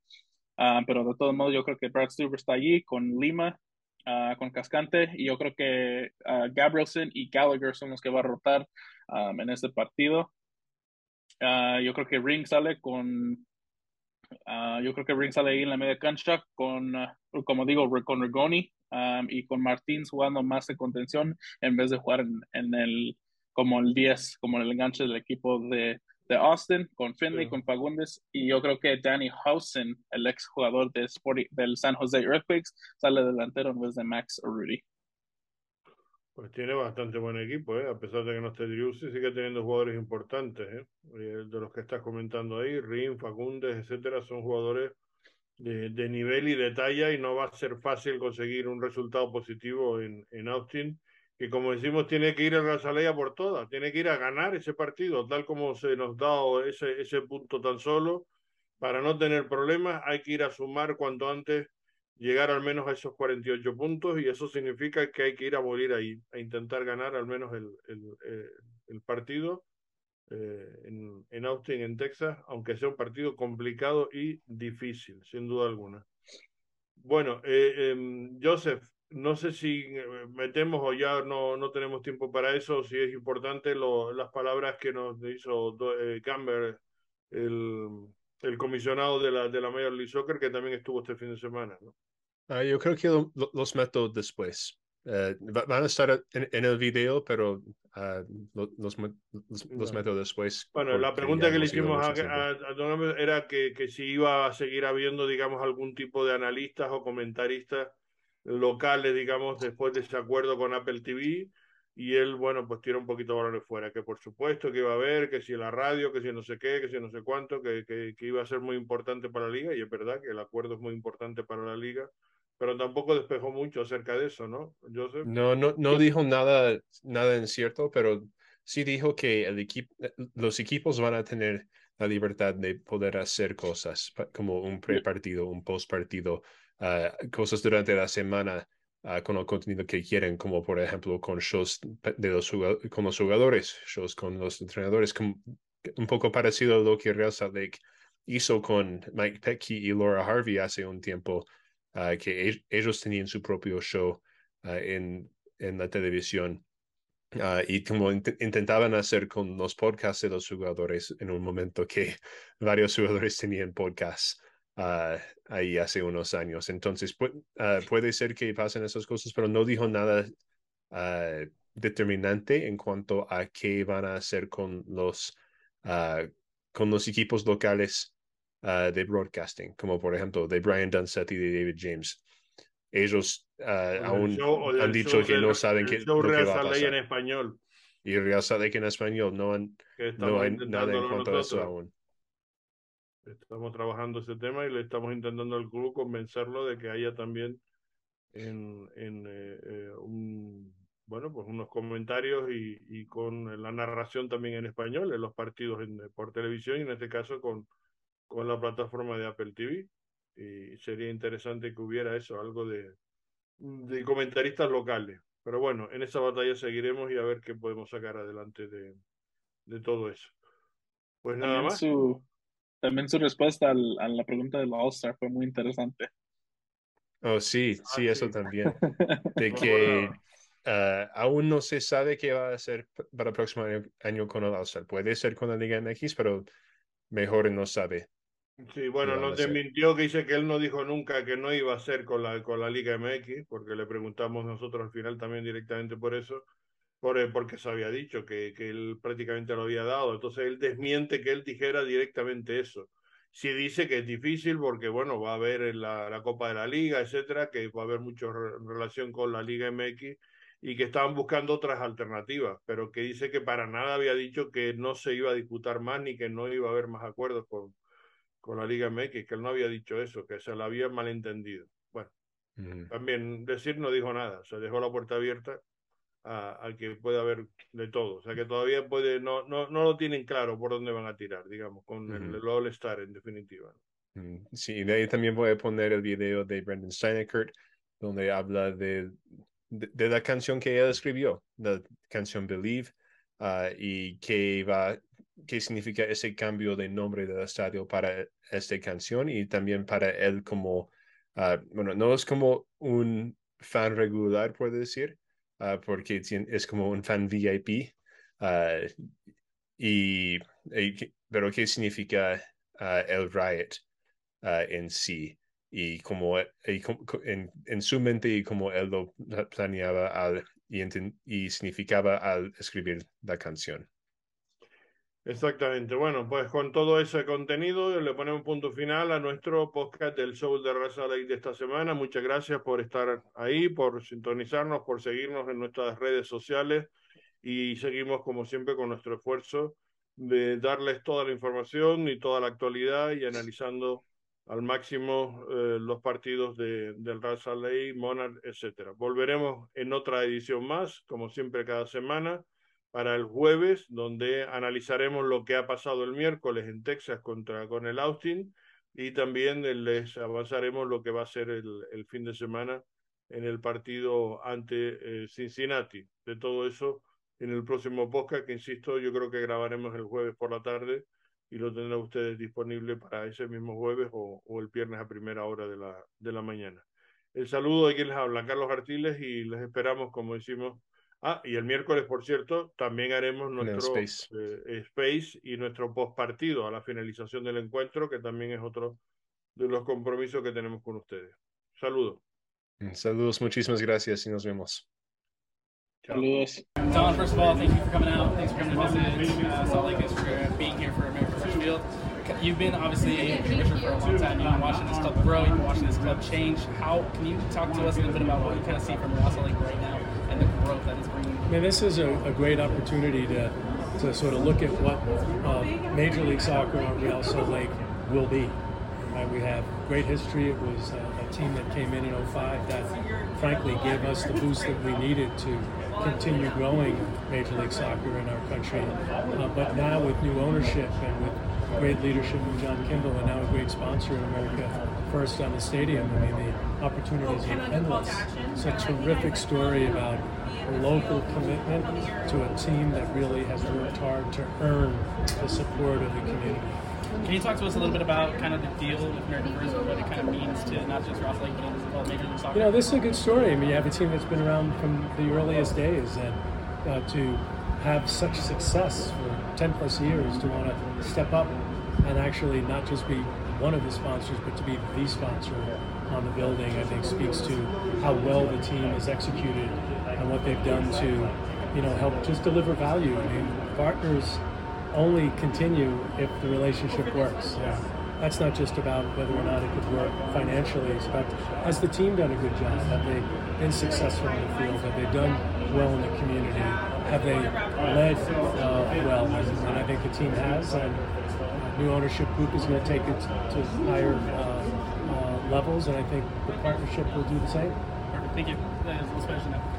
ah, pero de todos modos yo creo que Brad Stewart está allí con Lima, uh, con Cascante, y yo creo que uh, Gabrielson y Gallagher son los que va a rotar en este partido. yo creo que Ring sale con Ah, yo creo que Ring sale ahí en la media cancha con, ah, como digo, con Rigoni um, y con Martins jugando más de contención en vez de jugar en, en el como el 10, como el enganche del equipo de, de Austin, con Finley, con Fagundes, y yo creo que Danny Hausen, el ex jugador de del San Jose Earthquakes, sale delantero en vez de Max Rudy. Pues tiene bastante buen equipo, ¿eh? a pesar de que no esté Driussi, sigue teniendo jugadores importantes. ¿eh? De los que estás comentando ahí, Rin, Facundes, etcétera, son jugadores de, de, nivel y de talla y no va a ser fácil conseguir un resultado positivo en, en Austin, que como decimos tiene que ir a Razalea por todas, tiene que ir a ganar ese partido, tal como se nos da ese, ese punto tan solo. Para no tener problemas hay que ir a sumar cuanto antes llegar al menos a esos 48 puntos y eso significa que hay que ir a morir ahí, a intentar ganar al menos el, el, eh, partido eh, en, en, Austin, en Texas, aunque sea un partido complicado y difícil, sin duda alguna. Bueno, eh, em, Joseph, no sé si metemos o ya no, no tenemos tiempo para eso, si es importante lo, las palabras que nos hizo Camber, el, el comisionado de la, de la Major League Soccer, que también estuvo este fin de semana. ¿no? Ah, yo creo que los meto después. Eh, van a estar en, el video, pero uh, los, los, meto después. Bueno, la pregunta que le hicimos a, a, era que, que, si iba a seguir habiendo, digamos, algún tipo de analistas o comentaristas locales, digamos, después de ese acuerdo con Apple TV. Y él, bueno, pues tira un poquito de balones fuera, que por supuesto que iba a haber, que si la radio, que si no sé qué, que si no sé cuánto, que, que, que iba a ser muy importante para la liga. Y es verdad que el acuerdo es muy importante para la liga pero tampoco despejó mucho acerca de eso, ¿no, Joseph? No, no, no dijo nada, nada en cierto, pero sí dijo que el equipo, los equipos van a tener la libertad de poder hacer cosas como un pre-partido, un post-partido, ah, cosas durante la semana uh, con el contenido que quieren, como por ejemplo con shows de los, con los jugadores, shows con los entrenadores, como, un poco parecido a lo que Real Salt Lake hizo con Mike Pecky y Laura Harvey hace un tiempo, uh, que ellos tenían su propio show uh, en, en la televisión. Uh, y como int intentaban hacer con los podcasts de los jugadores en un momento que varios jugadores tenían podcasts uh, ahí hace unos años. Entonces pu uh, puede ser que pasen esas cosas, pero no dijo nada determinante en cuanto a qué van a hacer con los, con los equipos locales de broadcasting, como por ejemplo de Brian Dunsett y de David James ellos uh, aún show, han dicho que no saben qué lo que va a pasar. en español. Y Real Lake en español no, han, no hay nada en cuanto a eso aún. Estamos trabajando ese tema y le estamos intentando al club convencerlo de que haya también en, en eh, eh, un, bueno, pues unos comentarios y, y, con la narración también en español en los partidos en, por televisión y en este caso con, con la plataforma de Apple TV y sería interesante que hubiera eso, algo de, de comentaristas locales. Pero bueno, en esa batalla seguiremos y a ver qué podemos sacar adelante de, de todo eso. Pues nada también más. Su, también su respuesta al, a la pregunta del All-Star fue muy interesante. Oh, sí, Ah, sí, eso sí. también. De No, que uh, aún no se sabe qué va a hacer para el próximo año, año con el All-Star. Puede ser con la Liga MX, pero mejor no sabe. Sí, bueno, nos desmintió que dice que él no dijo nunca que no iba a ser con la, con la Liga MX, porque le preguntamos nosotros al final también directamente por eso, por, eh, porque se había dicho que, que él prácticamente lo había dado. Entonces él desmiente que él dijera directamente eso. Sí dice que es difícil porque, bueno, va a haber la, la Copa de la Liga, etcétera, que va a haber mucho re- relación con la Liga MX y que estaban buscando otras alternativas, pero que dice que para nada había dicho que no se iba a disputar más ni que no iba a haber más acuerdos con, con la Liga MX, que él no había dicho eso, que se lo había malentendido. Bueno, Mm, también decir no dijo nada, se dejó la puerta abierta a, a que pueda haber de todo, o sea que todavía puede, no, no, no lo tienen claro por dónde van a tirar, digamos, con el, Ujú. el All Star en definitiva. mm. Sí, de ahí también voy a poner el video de Brendan Steinekert, donde habla de, de, de la canción que él escribió, la canción Believe, ah, y qué va, qué significa ese cambio de nombre del estadio para esta canción y también para él como, ah, bueno, no es como un fan regular, puedo decir, ah, porque es como un fan VIP, ah, y, y pero qué significa el riot en sí y como y en, en su mente y como él lo pla- planeaba al, y, y significaba al escribir la canción. Exactamente. Bueno, pues con todo ese contenido le ponemos punto final a nuestro podcast del show de Raza Lake de esta semana. Muchas gracias por estar ahí, por sintonizarnos, por seguirnos en nuestras redes sociales y seguimos como siempre con nuestro esfuerzo de darles toda la información y toda la actualidad y analizando al máximo eh, los partidos de, del Raza Lake, Monarch, etcétera. Volveremos en otra edición más, como siempre cada semana para el jueves, donde analizaremos lo que ha pasado el miércoles en Texas contra con el Austin y también les avanzaremos lo que va a ser el, el fin de semana en el partido ante eh, Cincinnati. De todo eso en el próximo podcast, que insisto, yo creo que grabaremos el jueves por la tarde y lo tendrán ustedes disponible para ese mismo jueves o, el viernes a primera hora de la, de la mañana. El saludo de quien les habla, Carlos Artiles, y les esperamos, como decimos, Ah, y el miércoles, por cierto, también haremos nuestro Space. eh, space y nuestro post partido a la finalización del encuentro, que también es otro de los compromisos que tenemos con ustedes. Saludos. Saludos, muchísimas gracias y nos vemos. Chao. Saludos. Don, first of all, thank you for coming out. Thanks for coming to visit uh, Salt Lake. Thanks for being here for American Fresh Field. You've been obviously a commissioner for a long time. You've been watching this club grow. You've been watching this club change. How can you talk to us a little bit about what you kind of see from Salt Lake right now growth that it's bringing? I mean, this is a, a great opportunity to, to sort of look at what uh, Major League Soccer on Real Salt Lake will be. Uh, we have great history. It was a, a team that came in in 05 that, frankly, gave us the boost that we needed to continue growing Major League Soccer in our country. Uh, but now with new ownership and with great leadership from John Kimball and now a great sponsor in America First on the stadium, I mean, the opportunities are endless. It's a terrific story about local commitment to a team that really has worked hard to earn the support of the community. Can you talk to us a little bit about kind of the deal with American First and what it kind of means to not just Ross Lake, but all Major League Soccer? You know, this is a good story. I mean, you have a team that's been around from the earliest days, and uh, to have such success for 10 plus years, to want to step up and actually not just be one of the sponsors, but to be the sponsor on the building, I think speaks to how well the team is executed what they've done to, you know, help just deliver value. I mean, partners only continue if the relationship works. Yeah. That's not just about whether or not it could work financially. It's about has the team done a good job? Have they been successful in the field? Have they done well in the community? Have they led uh, well? And I think the team has. And new ownership group is going to take it to higher uh, uh, levels, and I think the partnership will do the same. Perfect. Thank you. La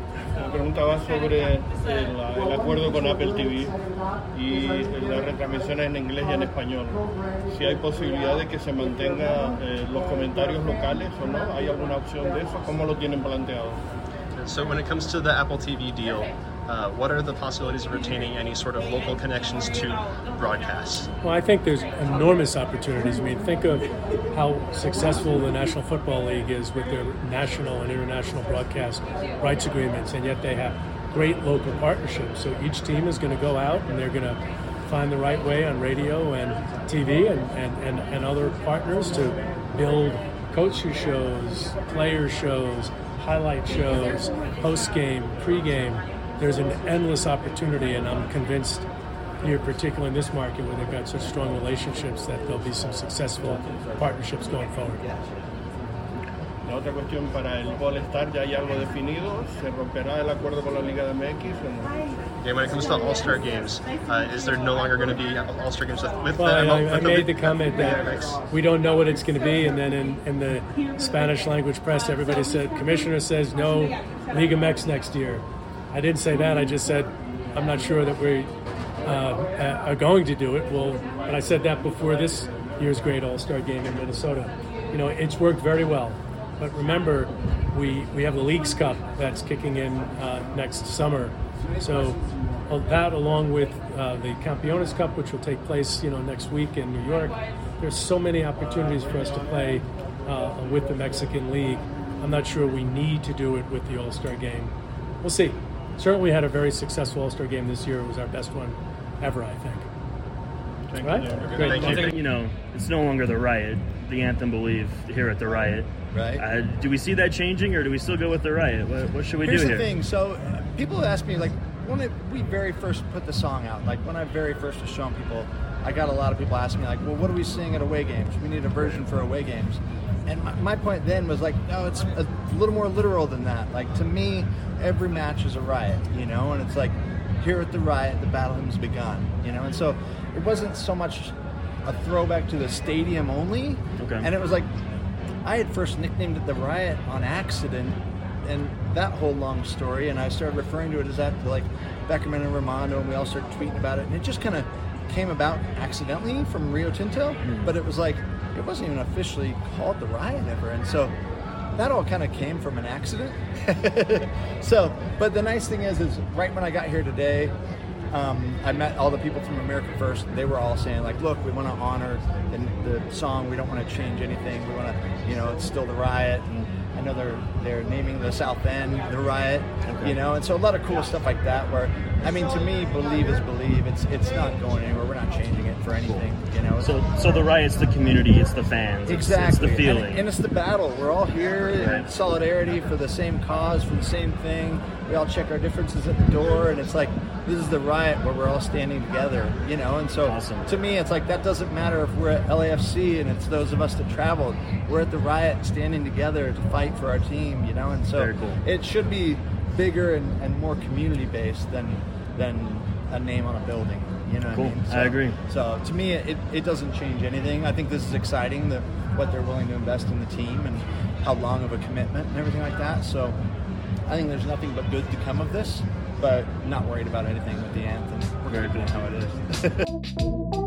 pregunta va sobre el, el, acuerdo con Apple TV y las retransmisiones en inglés y en español. Si hay posibilidad de que se mantenga eh, los comentarios locales o no, ¿hay alguna opción de eso? ¿Cómo lo tienen planteado? So when it comes to the Apple TV deal, uh, what are the possibilities of retaining any sort of local connections to broadcasts? Well, I think there's enormous opportunities. I mean, think of how successful the National Football League is with their national and international broadcast rights agreements, and yet they have great local partnerships. So each team is going to go out and they're going to find the right way on radio and TV and, and, and, and other partners to build coach shows, player shows, highlight shows, post game, pre game there's an endless opportunity, and I'm convinced here, particularly in this market where they've got such strong relationships, that there'll be some successful partnerships going forward. La otra cuestión para el All Star ya hay algo definido. ¿Se romperá el acuerdo con la Liga de MX? Yeah, when it comes to All Star games, uh, is there no longer going to be All Star games with, with well, the, I, I made the, the comment that we don't know what it's going to be, and then in, in the Spanish language press, everybody said, Commissioner says no Liga MX next year. I didn't say that. I just said I'm not sure that we uh, are going to do it. Well, but I said that before this year's great All Star game in Minnesota. You know, it's worked very well. But remember, we we have the Leagues Cup that's kicking in uh, next summer. So that, along with uh, the Campeones Cup, which will take place, you know, next week in New York, there's so many opportunities for us to play uh, with the Mexican League. I'm not sure we need to do it with the All Star game. We'll see certainly had a very successful All Star game this year. It was our best one ever, I think. Thank right? You. Great. Thank you. you know, it's no longer the riot, the anthem believe here at the riot. Right. Uh, do we see that changing, or do we still go with the riot? What, what should we Here's do here? Here's the thing. So people ask me like when it, we very first put the song out, like when I very first was showing people, I got a lot of people asking me like, well, what do we sing at away games? We need a version for away games. And my, my point then was like, no, it's a little more literal than that. Like to me, every match is a riot, you know, and it's like here at the riot, the battle has begun, you know, and so it wasn't so much a throwback to the stadium only, okay. and it was like I had first nicknamed it the riot on accident, and that whole long story, and I started referring to it as that to like Beckerman and Romano, and we all started tweeting about it, and it just kind of came about accidentally from Rio Tinto, mm. but it was like it wasn't even officially called the riot ever, and so that all kind of came from an accident. so, but the nice thing is, is right when I got here today, um, I met all the people from America First. They were all saying like, "Look, we want to honor the, the song. We don't want to change anything. We want to, you know, it's still the riot." And I know they're they're naming the South End the riot, okay. you know, and so a lot of cool stuff like that. Where I mean, to me, believe is believe. It's it's not going anywhere. We're not changing for anything, you know. So so the riot's the community, it's the fans, exactly, it's, it's the feeling, and, and, it's the battle. We're all here right. in solidarity for the same cause, for the same thing. We all check our differences at the door, and it's like this is the riot where we're all standing together, you know. And so awesome. to me, it's like that doesn't matter if we're at LAFC and it's those of us that traveled. We're at the riot, standing together to fight for our team, you know. And so cool. it should be bigger and, and more community based than than a name on a building. You know, cool. I, mean? so, I agree. So to me, it, it doesn't change anything. I think this is exciting. that what they're willing to invest in the team and how long of a commitment and everything like that. So I think there's nothing but good to come of this, but not worried about anything with the anthem. We're to do how it is.